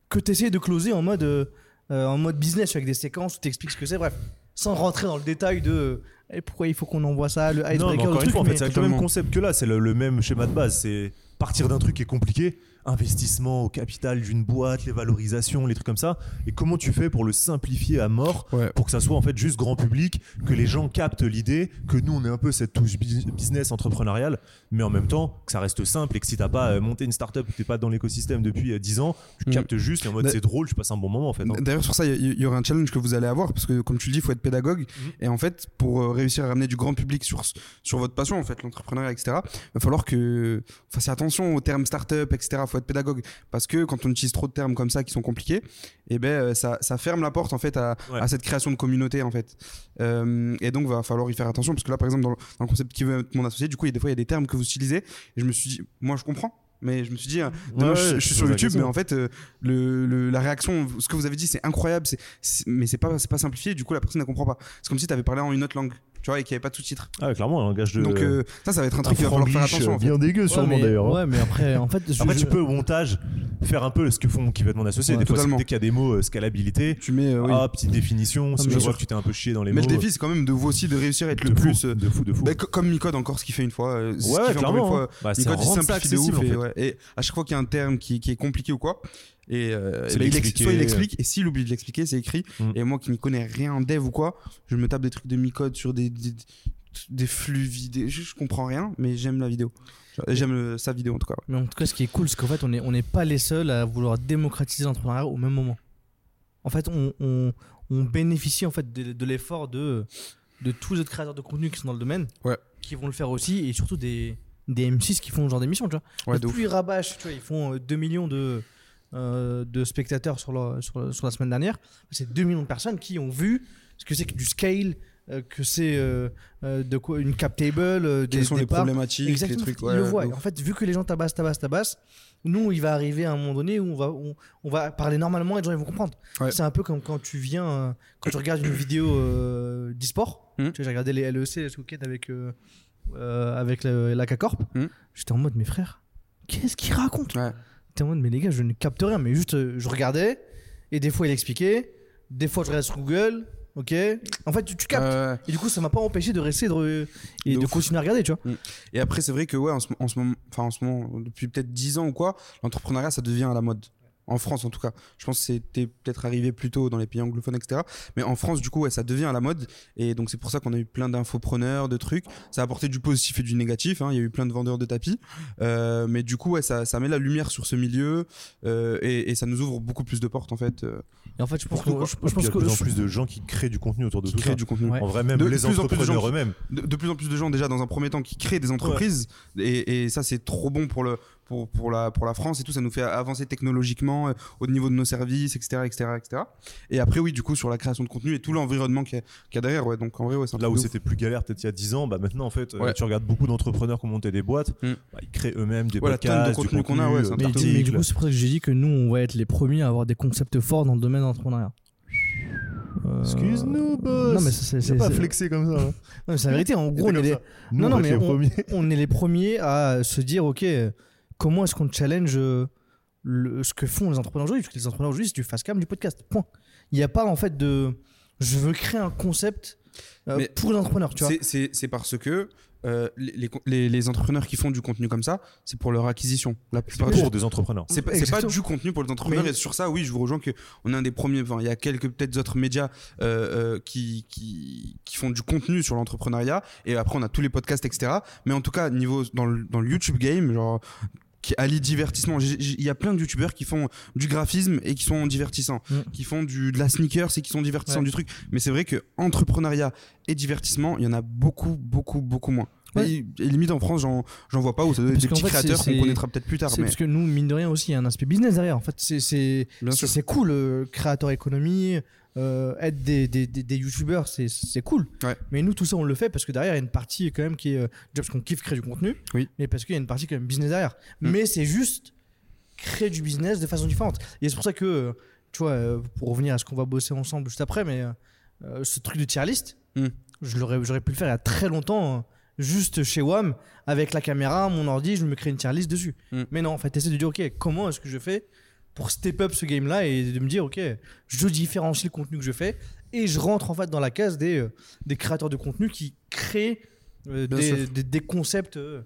que tu essaies de closer en mode euh, euh, en mode business avec des séquences où tu expliques ce que c'est bref. Sans rentrer dans le détail de euh, eh, pourquoi il faut qu'on envoie ça le Non, mais icebreaker le une truc fois, en fait, mais- c'est le même concept que là, c'est le, le même schéma de base. C'est partir d'un truc qui est compliqué, investissement au capital d'une boîte, les valorisations, les trucs comme ça. Et comment tu fais pour le simplifier à mort Ouais. pour que ça soit en fait juste grand public, que les gens captent l'idée, que nous on ait un peu cette touche bu- business entrepreneuriale, mais en même temps que ça reste simple et que si t'as pas euh, monté une startup, t'es pas dans l'écosystème depuis euh, 10 ans, tu Mm. captes juste et en mode c'est drôle, je passe un bon moment en fait. hein. D'ailleurs, sur ça, il y, y aura un challenge que vous allez avoir parce que, comme tu le dis, il faut être pédagogue. Mhm. Et en fait, pour euh, réussir à ramener du grand public sur, sur votre passion, en fait, l'entrepreneuriat, etc., il va falloir que fassiez attention aux termes startup, etc. Il faut être pédagogue parce que quand on utilise trop de termes comme ça qui sont compliqués, et ben, euh, ça, ça ferme la porte en fait à, Ouais. à cette création de communauté en fait. Euh, et donc, va falloir y faire attention parce que là, par exemple, dans le, dans le concept qui veut être mon associé, du coup, il y a des fois, il y a des termes que vous utilisez et je me suis dit, moi, je comprends. Mais je me suis dit, demain, Ouais, je, suis sur YouTube, mais en fait, euh, le, le- la réaction, ce que vous avez dit, c'est incroyable, c'est, c'est- mais c'est pas, c'est pas simplifié. Du coup, la personne ne comprend pas. C'est comme si tu avais parlé en une autre langue, tu vois, et qu'il n'y avait pas de sous-titres. Ah, clairement, un langage de. Donc euh, ça, ça va être un un truc qu'il va falloir faire attention. en fait. bien dégueu Ouais, sûrement mais, d'ailleurs. hein. ouais mais après en fait je- Après, je- tu peux au montage faire un peu ce que font qui va être mon associé. Ouais, des fois, dès qu'il y a des mots, euh, scalabilité. Tu mets, euh, oui. Ah, petite définition. Si mais je sûr. vois que tu t'es un peu chié dans les mais mots. le défi, c'est quand même de vous aussi de réussir à être de le fou, plus. euh, de fou, de fou. bah, co- comme Micode encore, ce qu'il fait une fois. euh, ce ouais, fait encore clairement. une fois. hein. Bah, c'est Micode, il simplifie de ouf. Et, ouais, à chaque fois qu'il y a un terme qui, qui est compliqué ou quoi, et, euh, il ex- l'expliquer. soit il explique, et s'il oublie de l'expliquer, c'est écrit. Mm. Et moi qui n'y connais rien en dev ou quoi, je me tape des trucs de Micode sur des, des, des flux vidéo. Je, je comprends rien, mais j'aime la vidéo. J'aime sa vidéo en tout cas. mais en tout cas ce qui est cool c'est qu'en fait on est on n'est pas les seuls à vouloir démocratiser l'entrepreneuriat au même moment en fait on, on, on bénéficie en fait de, de l'effort de de tous les autres créateurs de contenu qui sont dans le domaine Ouais. qui vont le faire aussi et surtout des des M6 qui font ce genre d'émission tu vois Ouais, plus ils rabâchent, tu vois, ils font euh, 2 millions de, euh, de spectateurs sur, la- sur, la- sur la semaine dernière. C'est 2 millions de personnes qui ont vu ce que c'est que du scale, euh, que c'est euh, de quoi une cap table, des, Quelles sont des les parts. problématiques, Exactement, les trucs. ouais, le de Et ouf. en fait, vu que les gens tabassent, tabassent, tabassent, nous, il va arriver à un moment donné où on va, on, on va parler normalement et les gens ils vont comprendre. Ouais. C'est un peu comme quand tu viens, quand tu regardes une vidéo d'e-sport. Tu vois, j'ai regardé les LEC ce week-end avec, avec le- l'AK Corp. Mhm. J'étais en mode, mes frères, qu'est-ce qu'il raconte Ouais. J'étais en mode, mais les gars, je ne capte rien. Mais juste, euh, je regardais et des fois, il expliquait. Des fois, je regarde sur Google. Ok En fait, tu, tu captes. Et du coup, ça m'a pas empêché de rester de, et De continuer à regarder, tu vois. Et après, c'est vrai que ouais, en ce, en ce moment, enfin en ce moment, depuis peut-être 10 ans ou quoi, l'entrepreneuriat ça devient à la mode. En France, en tout cas. Je pense que c'était peut-être arrivé plus tôt dans les pays anglophones, etc. Mais en France, du coup, ouais, ça devient à la mode. Et donc, c'est pour ça qu'on a eu plein d'infopreneurs, de trucs. Ça a apporté du positif et du négatif. hein. Il y a eu plein de vendeurs de tapis. Euh, mais du coup, ouais, ça, ça met la lumière sur ce milieu. euh, et, et ça nous ouvre beaucoup plus de portes, en fait, euh, Et en fait, je pense que, je, je pense il y a de plus en plus de gens qui créent du contenu autour de qui tout créent ça. du contenu. Ouais. En vrai, même De- les plus en plus de gens entrepreneurs eux-mêmes. de, de plus en plus de gens déjà dans un premier temps qui créent des entreprises et, et ça c'est trop bon pour le pour, pour la pour la France et tout ça nous fait avancer technologiquement euh, au niveau de nos services etc etc etc et après oui du coup sur la création de contenu et tout l'environnement qu'il y, a- qu'il y a derrière ouais donc en vrai ouais c'est un Là où de c'était plus galère peut-être il y a 10 ans, bah maintenant en fait, euh, Ouais. tu regardes beaucoup d'entrepreneurs qui ont monté des boîtes, Mm. bah, ils créent eux-mêmes des de podcasts, du contenu qu'on a, ouais, c'est un euh, Mais, mais du coup, c'est pour ça que j'ai dit que nous, on va être les premiers à avoir des concepts forts dans le domaine de l'entrepreneuriat. Euh, Excuse-nous, boss. Non, mais c'est- pas flexé comme ça. hein. Non, c'est la vérité. En gros, on est, les, ça. Nous, Non, on non, mais est les premiers à se dire, ok, comment est-ce qu'on challenge euh, le- ce que font les entrepreneurs aujourd'hui Parce que les entrepreneurs aujourd'hui, c'est du fast cam, du podcast. Point. Il n'y a pas en fait de, je veux créer un concept euh, Mais pour les entrepreneurs, tu vois. C'est- parce que euh, les, les, les entrepreneurs qui font du contenu comme ça c'est pour leur acquisition la plupart du Pour des entrepreneurs. C'est pas, pas du contenu pour les entrepreneurs Mais- et sur ça, oui, je vous rejoins que on est un des premiers. Enfin, il y a quelques peut-être autres médias euh, euh, qui, qui qui font du contenu sur l'entrepreneuriat et après on a tous les podcasts, etc. Mais en tout cas, niveau dans le, dans le YouTube game, genre qui allie divertissement. Il y a plein de youtubeurs qui font du graphisme et qui sont divertissants, Mm. qui font du, de la sneakers et qui sont divertissants Ouais. du truc. Mais c'est vrai que entrepreneuriat et divertissement, il y en a beaucoup, beaucoup, beaucoup moins. Ouais. Et, et limite en France, j'en vois pas. Ou ça doit être Parce des petits fait, créateurs qu'on connaîtra peut-être plus tard. Mais parce que nous, mine de rien aussi, il y a un aspect business derrière. En fait, c'est cool, euh, créateur économie, euh, être des, des, des, des youtubeurs, c'est c'est cool. Ouais. Mais nous, tout ça, on le fait parce que derrière, il y a une partie quand même qui est. euh, déjà parce qu'on kiffe créer du contenu, Oui. mais parce qu'il y a une partie quand même business derrière. Mm. Mais c'est juste créer du business de façon différente. Et c'est pour ça que, euh, tu vois, euh, pour revenir à ce qu'on va bosser ensemble juste après, mais euh, ce truc de tier list, Mm. je l'aurais- j'aurais pu le faire il y a très longtemps. euh, Juste chez WAM, avec la caméra, mon ordi, je me crée une tier list dessus. Mm. Mais non, en fait, essaie de dire, ok, comment est-ce que je fais pour step up ce game-là et de me dire, ok, je différencie le contenu que je fais et je rentre en fait dans la case des, euh, des créateurs de contenu qui créent euh, des, des- des concepts euh,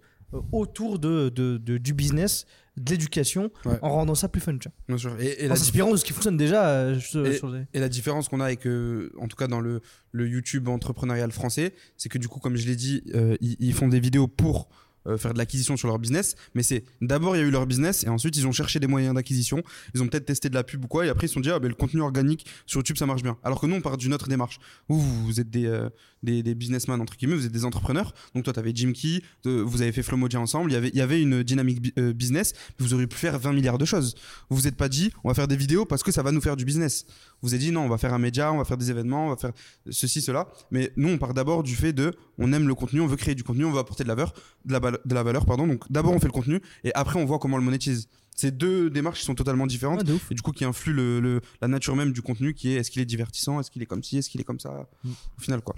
autour de, de- de- du business, de l'éducation, Ouais. en rendant ça plus fun. tu vois. Bien sûr. Et, et En s'inspirant de ce qui fonctionne déjà. Et- sur des- et la différence qu'on a avec, en tout cas dans le, le YouTube entrepreneurial français, c'est que du coup, comme je l'ai dit, ils, ils font des vidéos pour euh, faire de l'acquisition sur leur business. Mais c'est d'abord, il y a eu leur business et ensuite, ils ont cherché des moyens d'acquisition. Ils ont peut-être testé de la pub ou quoi. Et après, ils se sont dit, ah, ben, le contenu organique sur YouTube, ça marche bien. Alors que nous, on part d'une autre démarche. Vous, vous, êtes des, euh, des, des businessmen, entre guillemets, vous êtes des entrepreneurs. Donc, toi, tu avais Jim Key, vous avez fait Flomodia ensemble. Il y avait, il y avait une dynamique euh, business. Vous auriez pu faire 20 milliards de choses. Vous vous êtes pas dit, on va faire des vidéos parce que ça va nous faire du business. Vous vous êtes dit, non, on va faire un média, on va faire des événements, on va faire ceci, cela. Mais nous, on part d'abord du fait de, on aime le contenu, on veut créer du contenu, on veut apporter de la valeur, de la, val- de la valeur, pardon. Donc, d'abord, on fait le contenu et après, on voit comment on le monétise. C'est deux démarches qui sont totalement différentes ouf. et du coup qui influent le, le- la nature même du contenu qui est est-ce qu'il est divertissant, est-ce qu'il est comme ci, est-ce qu'il est comme ça, Mm. au final quoi.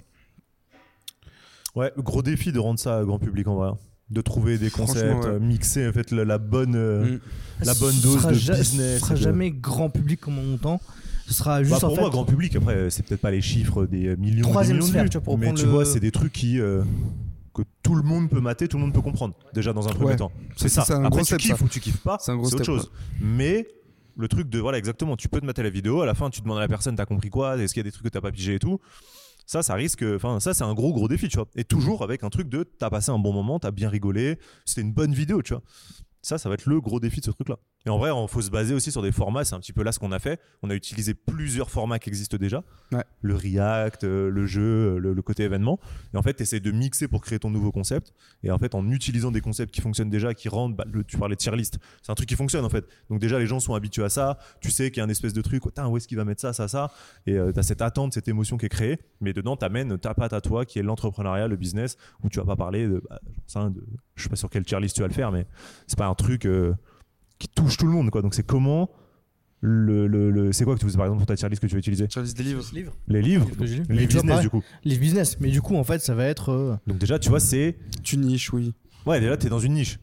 Ouais, gros défi de rendre ça à grand public en vrai. hein. De trouver des concepts, ouais. euh, mixer en fait la, la bonne. euh, Mm. la Ce bonne dose sera de ja- business Ce sera de- jamais grand public comme on entend. Ce sera Bah, juste pour en fait. moi, grand public, après, c'est peut-être pas les chiffres des euh, millions, Troisième des millions sphère, de vues, tu vois, pour mais tu le- vois, c'est des trucs qui euh, que tout le monde peut mater, tout le monde peut comprendre. Déjà dans un premier Ouais. temps, c'est ça. c'est un Après, gros tu kiffes ça. ou tu kiffes pas, C'est autre step, chose. Mais le truc de voilà exactement, tu peux te mater la vidéo, à la fin tu demandes à la personne, t'as compris quoi, est-ce qu'il y a des trucs que t'as pas pigé et tout. Ça, ça risque, enfin ça c'est un gros gros défi, tu vois. Et toujours avec un truc de t'as passé un bon moment, t'as bien rigolé, c'était une bonne vidéo, tu vois. Ça, ça va être le gros défi de ce truc-là. Et en vrai, il faut se baser aussi sur des formats. C'est un petit peu là ce qu'on a fait. On a utilisé plusieurs formats qui existent déjà. Ouais. Le React, euh, le jeu, euh, le, le côté événement. Et en fait, tu essaies de mixer pour créer ton nouveau concept. Et en fait, en utilisant des concepts qui fonctionnent déjà, qui rendent. bah, le- tu parlais de tier list. C'est un truc qui fonctionne en fait. Donc déjà, les gens sont habitués à ça. Tu sais qu'il y a un espèce de truc. Où est-ce qu'il va mettre ça, ça, ça Et tu as cette attente, cette émotion qui est créée. Mais dedans, tu amènes ta patte à toi, qui est l'entrepreneuriat, le business, où tu vas pas parler de. bah, de je sais pas sur quel tier list tu vas le faire, mais c'est pas un truc. euh, qui touche tout le monde quoi donc c'est comment le, le, le- c'est quoi que tu par exemple pour ta tier list que tu vas utiliser des livres. Livre. les livres les tu vois, business du coup Livre business. Mais du coup, en fait, ça va être. euh, donc déjà tu vois c'est Tu niches, oui. ouais déjà t'es dans une niche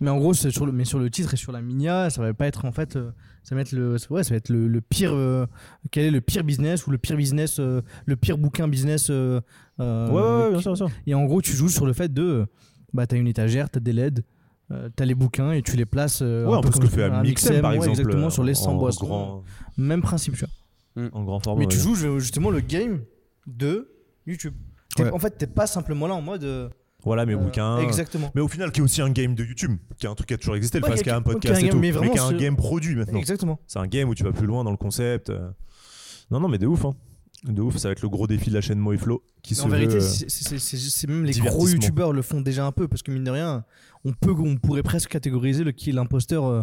Mais en gros, c'est sur le, mais sur le titre et sur la minia, ça va pas être en fait, euh, ça va être le, ouais, ça va être le, le pire. euh, quel est le pire business ou le pire business, euh, le pire bouquin business. euh, euh, ouais ouais, ouais, bien sûr bien sûr Et en gros, tu joues sur le fait de, bah, t'as une étagère, t'as des LED, euh, t'as les bouquins et tu les places. euh, ouais un peu ce que fait un Mixem par ouais, exemple exactement sur les 100 en boissons. grand, Même principe, tu vois. en grand format Mais tu ouais. joues justement le game de YouTube. Ouais. En fait, t'es pas simplement là en mode. euh, voilà mes euh, bouquins Exactement. mais au final qui est aussi un game de YouTube qui est un truc qui a toujours existé le Ouais, parce qui qu'il y a un podcast est un et game, tout mais mais vraiment, qui est un ce- game produit maintenant Exactement. c'est un game où tu vas plus loin dans le concept non non mais de ouf hein de ouf ça va être le gros défi de la chaîne Mo et Flo qui Mais se en vérité, euh, c'est- même les gros youtubeurs le font déjà un peu parce que mine de rien, on peut, on pourrait presque catégoriser le qui est l'imposteur euh,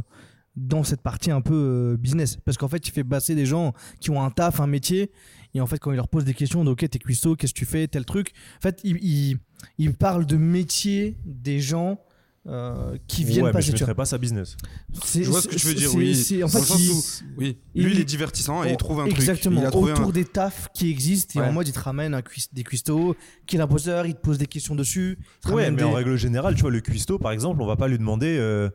dans cette partie un peu euh, business parce qu'en fait, il fait passer des gens qui ont un taf, un métier et en fait, quand il leur pose des questions de ok, t'es cuistot, qu'est-ce que tu fais, tel truc, en fait, il, il, il parle de métier des gens. Euh, qui viennent ouais, mais passer je mettrais pas ça business Je vois ce que tu veux dire, oui. en fait, il- où- Oui, lui il est divertissant et il trouve un truc. Exactement. Il a trouvé Autour un... des tafs qui existent et Ouais. en mode il te ramène un cuis- des cuistots, qui est l'imposteur, il te pose des questions dessus. Ouais, mais en des- règle générale, tu vois, le cuistot, par exemple, on va pas lui demander. euh,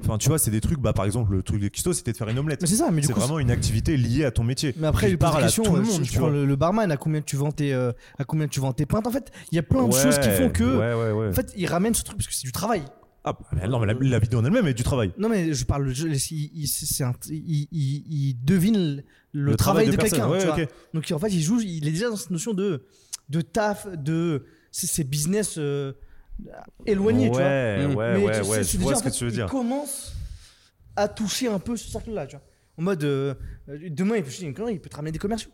Enfin, tu vois, c'est des trucs. Bah, par exemple, le truc de cuistot, c'était de faire une omelette. Mais c'est ça, mais du C'est coup. vraiment une activité liée à ton métier. Mais après, il parle des à tout le euh, monde, tu vois. le, le barman, à combien tu vends tes, euh, à combien tu vends tes pintes. En fait, il y a plein de choses qui font que. Ouais, ouais, ouais. En fait, il ramène ce truc parce que c'est du travail. Ah, bah, mais non, mais la, la vidéo en elle-même est du travail. Non, mais je parle. je- il, il- c'est un- il- il- il devine le, le travail travail, de, personne. quelqu'un. Ouais, tu vois. ok. Donc en fait, il joue, il est déjà dans cette notion de, de taf, de. C'est c'est business euh, éloigné, tu vois. Ouais, Mm. ouais, Mais ouais, tu ouais. Je déjà, vois en ce que fait, tu veux dire. Il commence à toucher un peu ce cercle-là, tu vois. En mode, euh, demain, il peut, une connerie, il peut te ramener des commerciaux.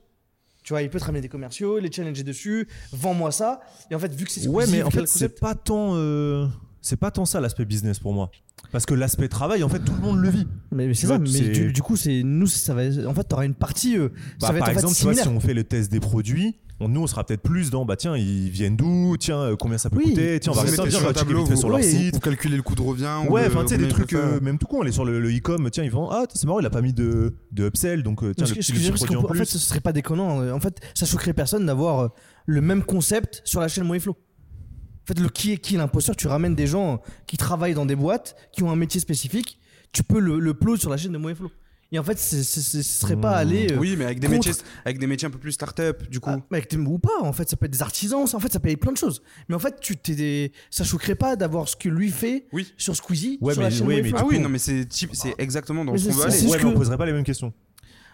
Tu vois, il peut te ramener des commerciaux, les challenger dessus, vends-moi ça. Et en fait, vu que c'est Ouais, mais en fait, c'est pas tant. euh, C'est pas tant ça l'aspect business pour moi. Parce que l'aspect travail, en fait, tout le monde le vit. Mais, mais c'est ça, mais du, du coup, c'est nous, ça va. En fait, t'auras une partie. euh, Bah, ça va être par en fait exemple, tu vois, si on fait le test des produits, on- nous, on sera peut-être plus dans, bah tiens, ils viennent d'où? Tiens, euh, combien ça peut Oui. coûter? Tiens, on va sur on un va checker tableau, vite fait vous- sur leur site. Vous calculez le coût de revient. ou Ouais, enfin, tu sais, des trucs, euh, même tout con, on est sur le e-com, tiens, ils vendent, ah, c'est marrant, il a pas mis de, de upsell, donc euh, tiens, le petit, je le petit produit qu'en en en fait, plus. ce serait pas déconnant. En fait, ça choquerait personne d'avoir le même concept sur la chaîne Moeflo. En fait, le qui est qui l'imposteur, tu ramènes des gens qui travaillent dans des boîtes, qui ont un métier spécifique, tu peux le, le plot sur la chaîne de Moeflo. Et en fait, ce serait pas Hmm. aller. euh, Oui, mais avec des, contre- métiers, avec des métiers un peu plus start-up, du coup. ah, mais avec tes- ou pas, en fait, ça peut être des artisans, ça, en fait, ça peut être plein de choses. Mais en fait, tu t'es des- ça choquerait pas d'avoir ce que lui fait Oui. sur Squeezie, Ouais, sur la mais- chaîne oui, mais Ah oui, non, mais c'est c'est exactement dans Mais ce qu'on c'est- veut aller. Ouais, ce mais on poserait pas les mêmes questions,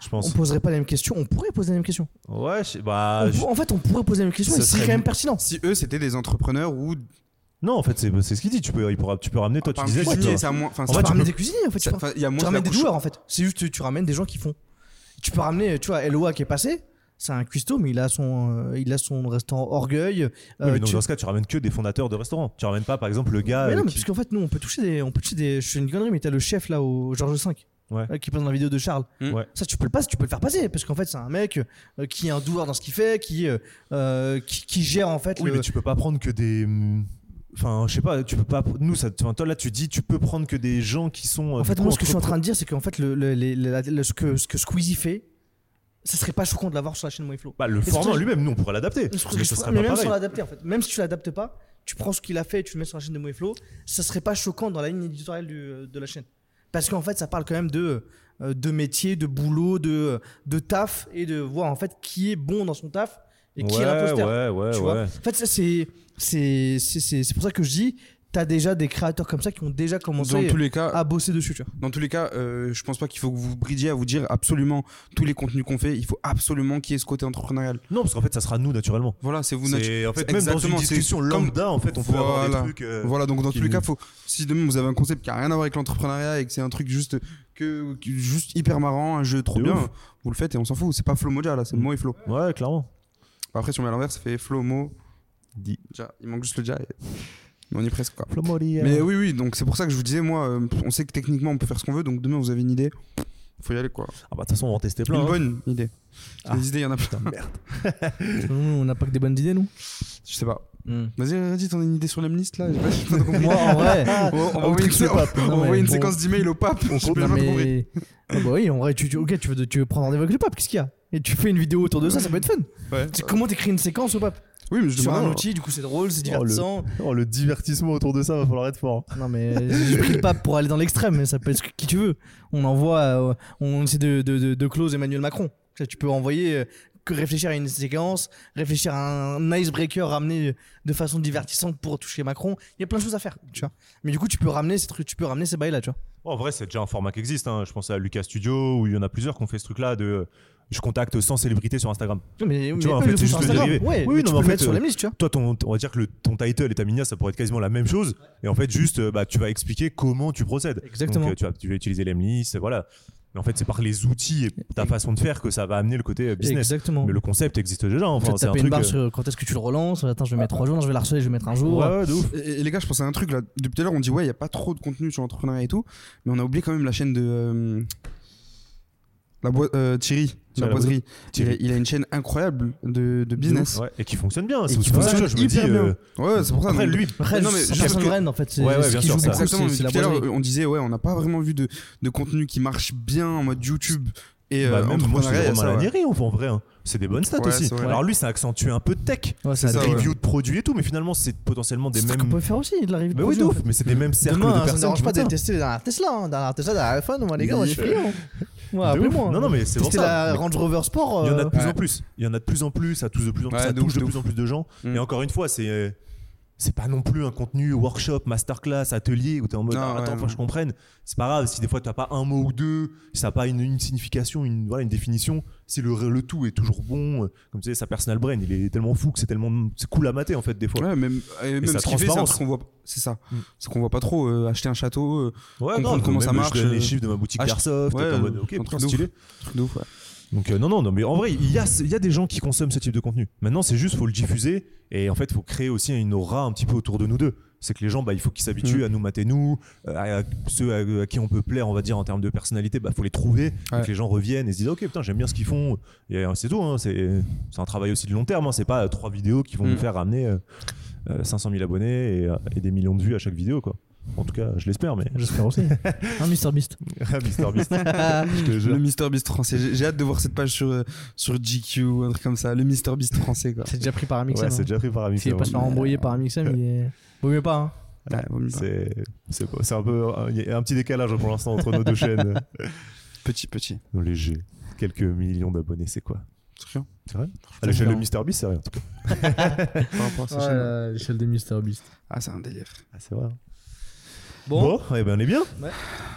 je On pense. poserait pas les mêmes questions, on pourrait poser les mêmes questions. Ouais, je- bah. On En fait, on pourrait poser les mêmes questions c'est serait quand même pertinent. Si eux, c'était des entrepreneurs ou. Non, en fait, c'est c'est ce qu'il dit. Tu peux, il pourra, tu peux ramener, toi, tu disais. cuisinier, c'est à moins. Enfin, En vrai, tu peux- des cuisiniers en fait. tu ça- vois. enfin, il y a moins Tu de ramènes des couche- doueurs en fait. C'est juste tu, tu ramènes des gens qui font. Tu peux ramener, tu vois, Eloa qui est passé. C'est un cuistot, mais il a son, euh, il a son restaurant Orgueil. Oui, Euh, mais donc tu- dans ce cas, tu ramènes que des fondateurs de restaurants. Tu ramènes pas, par exemple, le gars. mais non, euh, mais qui- parce qu'en fait, nous, on peut toucher des, on peut toucher des. Je fais une connerie, mais t'as le chef là au Georges V. Ouais. euh, qui passe dans la vidéo de Charles. Hmm. Ouais. Ça, tu peux le passer, tu peux le faire passer, parce qu'en fait, c'est un mec euh, qui est un doueur dans ce qu'il fait, qui, euh, euh, qui, qui gère en fait. Oui, le- mais tu peux pas prendre que des. hum, Enfin, je sais pas, tu peux pas. Nous, ça, toi là, tu dis, tu peux prendre que des gens qui sont. euh, En fait, moi, ce que je suis en train de dire, c'est qu'en fait, le, le- ce, que, ce que Squeezie fait, ça serait pas choquant de l'avoir sur la chaîne Moeflo. Bah, le format lui-même, nous, on pourrait l'adapter. Mais ce même sans l'adapter en fait, même si tu l'adaptes pas, tu prends ce qu'il a fait et tu le mets sur la chaîne de Moeflo, ça serait pas choquant dans la ligne éditoriale du- de la chaîne. Parce qu'en fait, ça parle quand même de, euh, de métier, de boulot, de, de taf et de voir en fait qui est bon dans son taf et qui est Ouais, l'imposteur. ouais, ouais, tu ouais. vois. En fait, ça c'est c'est c'est c'est- c'est pour ça que je dis t'as déjà des créateurs comme ça qui ont déjà Dans commencé tous les cas, à bosser dessus, tu vois. Dans tous les cas, euh, je pense pas qu'il faut que vous bridiez à vous dire absolument tous les contenus qu'on fait. Il faut absolument qu'il y ait ce côté entrepreneurial. Non, parce qu'en fait, ça sera nous naturellement. Voilà, c'est vous natu- C'est en fait c'est même dans une discussion comme- lambda, en fait, on peut avoir des trucs. euh, Voilà, donc dans tous les cas, faut, si demain vous avez un concept qui a rien à voir avec l'entrepreneuriat et que c'est un truc juste, que, juste hyper marrant, un jeu trop De bien, ouf. vous le faites et on s'en fout. C'est pas Flow Moja là, c'est Mm. Mo et Flow. Ouais, clairement. Après, si on met à l'envers, ça fait Flow, Mo, Dit. Ja. Il manque juste le Ja. et- Mais on y est presque quoi. Flomori, Mais oui, oui, donc c'est pour ça que je vous disais, moi, euh, on sait que techniquement on peut faire ce qu'on veut, donc demain vous avez une idée, faut y aller quoi. Ah bah de toute façon, on va en tester plein. Une hein. bonne idée. Ah. Les idées, il y en a plein. Nous, on n'a pas que des bonnes idées, nous. Je sais pas. Hmm. Vas-y, dis t'en as une idée sur l'amnist là J'ai pas-. Moi, en vrai. On va- on truc une, le pape. on va Non, envoyer mais une bon. séquence d'email au pape. Pas compris. mais... Ah bah oui, en vrai, tu, tu- ok, tu veux, tu veux prendre rendez-vous avec le pape, qu'est-ce qu'il y a? Et tu fais une vidéo autour de ça, ça peut être fun. Ouais. Comment t'écris une séquence au pape? Oui, mais je Sur demande un outil, du coup c'est drôle, c'est Oh, le- divertissant. Oh, le divertissement autour de ça, va falloir être fort. Non mais j'ai pris le pape pour aller dans l'extrême, mais ça peut être qui tu veux. On envoie, euh, on essaie de, de, de, de close Emmanuel Macron. Tu peux envoyer euh, réfléchir à une séquence, réfléchir à un icebreaker ramené de façon divertissante pour toucher Macron. Il y a plein de choses à faire, tu vois. Mais du coup, tu peux ramener ces trucs, tu peux ramener ces bails là, tu vois. En vrai, c'est déjà un format qui existe. hein. Je pense à Lucas Studio, où il y en a plusieurs qui ont fait ce truc-là de je contacte 100 célébrités sur Instagram. Mais, mais vois, en fait, c'est juste le dérivé. Ouais, Oui, mais non, tu mais en fait, sur euh, la liste, tu vois. Toi, ton, on va dire que le, ton title et ta miniature, ça pourrait être quasiment la même chose. Et en fait, juste, euh, bah, tu vas expliquer comment tu procèdes. Exactement. Donc, euh, tu, vas, tu vas utiliser l'Emlist, voilà. Mais en fait, c'est par les outils et ta façon de faire que ça va amener le côté euh, business. Exactement. Mais le concept existe déjà. Tu Enfin, c'est un une truc. barre euh, sur quand est-ce que tu le relances? Attends, je vais mettre trois jours, non, je vais la harceler, je vais mettre un jour. Ouais, ouais, de ouf. Et, et les gars, je pense à un truc là. Depuis tout à l'heure, on dit ouais, il y a pas trop de contenu sur l'entrepreneuriat et tout, mais on a oublié quand même la chaîne de euh, la boîte euh, Thierry, la la boiserie. Il, Thierry. a, il a une chaîne incroyable de, de business. Ouais, et qui fonctionne bien. Et C'est pour ça que fonctionne je me dis. hyper bien. euh, Ouais, c'est pour ça. Après, lui, Après, non, mais c'est juste personne que- reine en fait. C'est Ouais, ouais, ce bien qui sûr, joue ça. Exactement, tout à l'heure, on disait, ouais, on n'a pas vraiment vu de, de contenu qui marche bien en mode YouTube et bah, euh, même moi, je Romain. Lanieri, en vrai. hein. C'est des bonnes stats Ouais, aussi. Alors lui, ça accentue un peu de tech. Ouais, C'est ça a- ouais. Review de produits et tout, mais finalement, c'est potentiellement des C'est ce mêmes. qu'on peut faire aussi, de la revue de Mais oui, ouf, fait. mais c'est des mêmes cercles Demain, de ça ne personnes. dérange pas de tester dans la Tesla, hein, dans la Tesla, dans l'iPhone, moi les gars, moi je suis. Ouais, De appelez-moi. Non, non, mais c'est pour Tester ça. la Mais Range Rover Sport. Il y en a euh, de plus Ouais. en plus. Il y en a de plus en plus, ça touche de plus en plus, Ouais, ça de touche ouf, de de plus en plus de gens. Mm. Et encore une fois, c'est euh, c'est pas non plus un contenu workshop, masterclass, atelier où t'es en mode ah, ouais, attends, faut que je comprenne. C'est pas grave si des fois t'as pas un mot ou deux, si t'as pas une, une signification, une voilà une définition. Si le, le tout est toujours bon, comme tu sais, sa personal brain, il est tellement fou que c'est tellement c'est cool à mater en fait des fois. Ouais, même, et même ce transparence. qu'on voit. C'est ça. Mm. C'est qu'on voit pas trop euh, acheter un château. euh, Ouais, comprendre comment ça je marche, donne les euh, chiffres de ma boutique Airsoft, ouais, en mode ok, stylé. truc de ouf. ouais. Donc euh, non, non, non, mais en vrai, il y a, il y a des gens qui consomment ce type de contenu. Maintenant, c'est juste, faut le diffuser et en fait, faut créer aussi une aura un petit peu autour de nous deux. C'est que les gens, bah, il faut qu'ils s'habituent Mm. à nous mater nous, à ceux à, à qui on peut plaire, on va dire en termes de personnalité, bah, faut les trouver, Ouais. que les gens reviennent et se disent, ok, putain, j'aime bien ce qu'ils font. Et euh, c'est tout, hein, c'est, un travail aussi de long terme. Hein, c'est pas euh, trois vidéos qui vont Mm. nous faire ramener euh, euh, 500 000 abonnés et, et des millions de vues à chaque vidéo, quoi. En tout cas, je l'espère, mais. J'espère aussi. Un Mister Beast. Mister Beast, je te jure. Le Mister Beast français. J'ai j'ai hâte de voir cette page sur, euh, sur GQ, un truc comme ça. Le Mister Beast français, quoi. C'est déjà pris par un Ouais, c'est hein. déjà pris par Amixem, S'il est pas hein. se faire embrouiller par un Mixem, il est. Vaut mieux pas, hein. Ouais, vaut mieux pas. C'est c'est c'est un peu il y a un petit décalage pour l'instant entre nos deux chaînes. Petit, petit. Nos légers quelques millions d'abonnés, c'est quoi? C'est rien. C'est vrai? À l'échelle de. Mister Beast, c'est rien. en tout cas. Par rapport à ces chaînes. Ouais, l'échelle de Mister Beast. Ah, c'est un délire. Ah, c'est vrai. Bon, Bon, eh ben on est bien.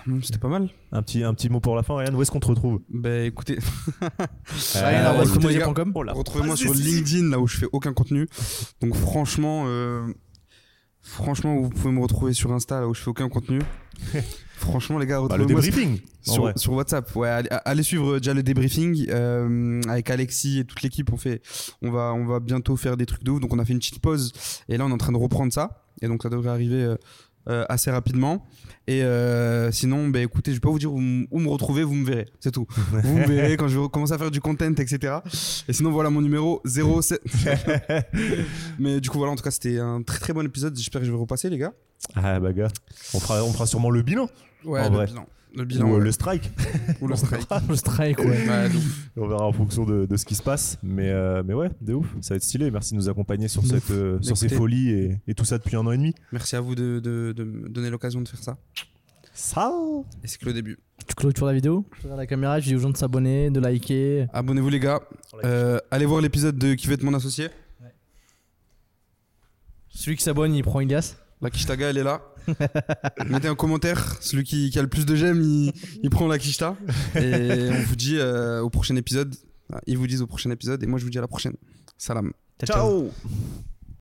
Hum, C'était pas mal. Un petit un petit mot pour la fin, Ryan. Où est-ce qu'on te retrouve? Bah écoutez, Euh, Oh retrouvez-moi sur. LinkedIn, là où je fais aucun contenu. Donc franchement, euh, franchement, vous pouvez me retrouver sur Insta, là où je fais aucun contenu. franchement, les gars, Bah, le retrouvez-moi débriefing. en sur, sur WhatsApp. Ouais, allez, allez suivre déjà le débriefing euh, avec Alexis et toute l'équipe. On fait, on va, on va bientôt faire des trucs de ouf. Donc on a fait une petite pause et là on est en train de reprendre ça. Et donc ça devrait arriver euh, assez rapidement. Et euh, sinon, bah, écoutez, je vais pas vous dire où, me retrouver, vous me verrez. C'est tout. vous me verrez quand je vais commencer à faire du content, etc. Et sinon, voilà mon numéro 07. Mais du coup, voilà, en tout cas, c'était un très très bon épisode. J'espère que je vais repasser, les gars. Ah bah gars, on fera on fera sûrement le bilan Ouais, En le vrai. bilan. Le bilan. ou euh, ouais. le strike. Ou le strike. Le strike, ouais. On verra en fonction de, de ce qui se passe. Mais, euh, mais ouais, de ouf. Ça va être stylé. Merci de nous accompagner sur, cette, euh, sur ces folies et, et tout ça depuis un an et demi. Merci à vous de, de, de me donner l'occasion de faire ça. Ça Et c'est que le début. Tu clôtures la vidéo Je regarde la caméra, je dis aux gens de s'abonner, de liker. Abonnez-vous les gars. Euh, allez voir l'épisode de Qui veut être mon associé. Celui qui s'abonne, il prend Ilias. La Kishtaga, elle est là. Mettez un commentaire. Celui qui, qui a le plus de j'aime, il, il prend la Kishta. Et on vous dit euh, au prochain épisode. Ils vous disent au prochain épisode. Et moi, je vous dis à la prochaine. Salam. ciao. Ciao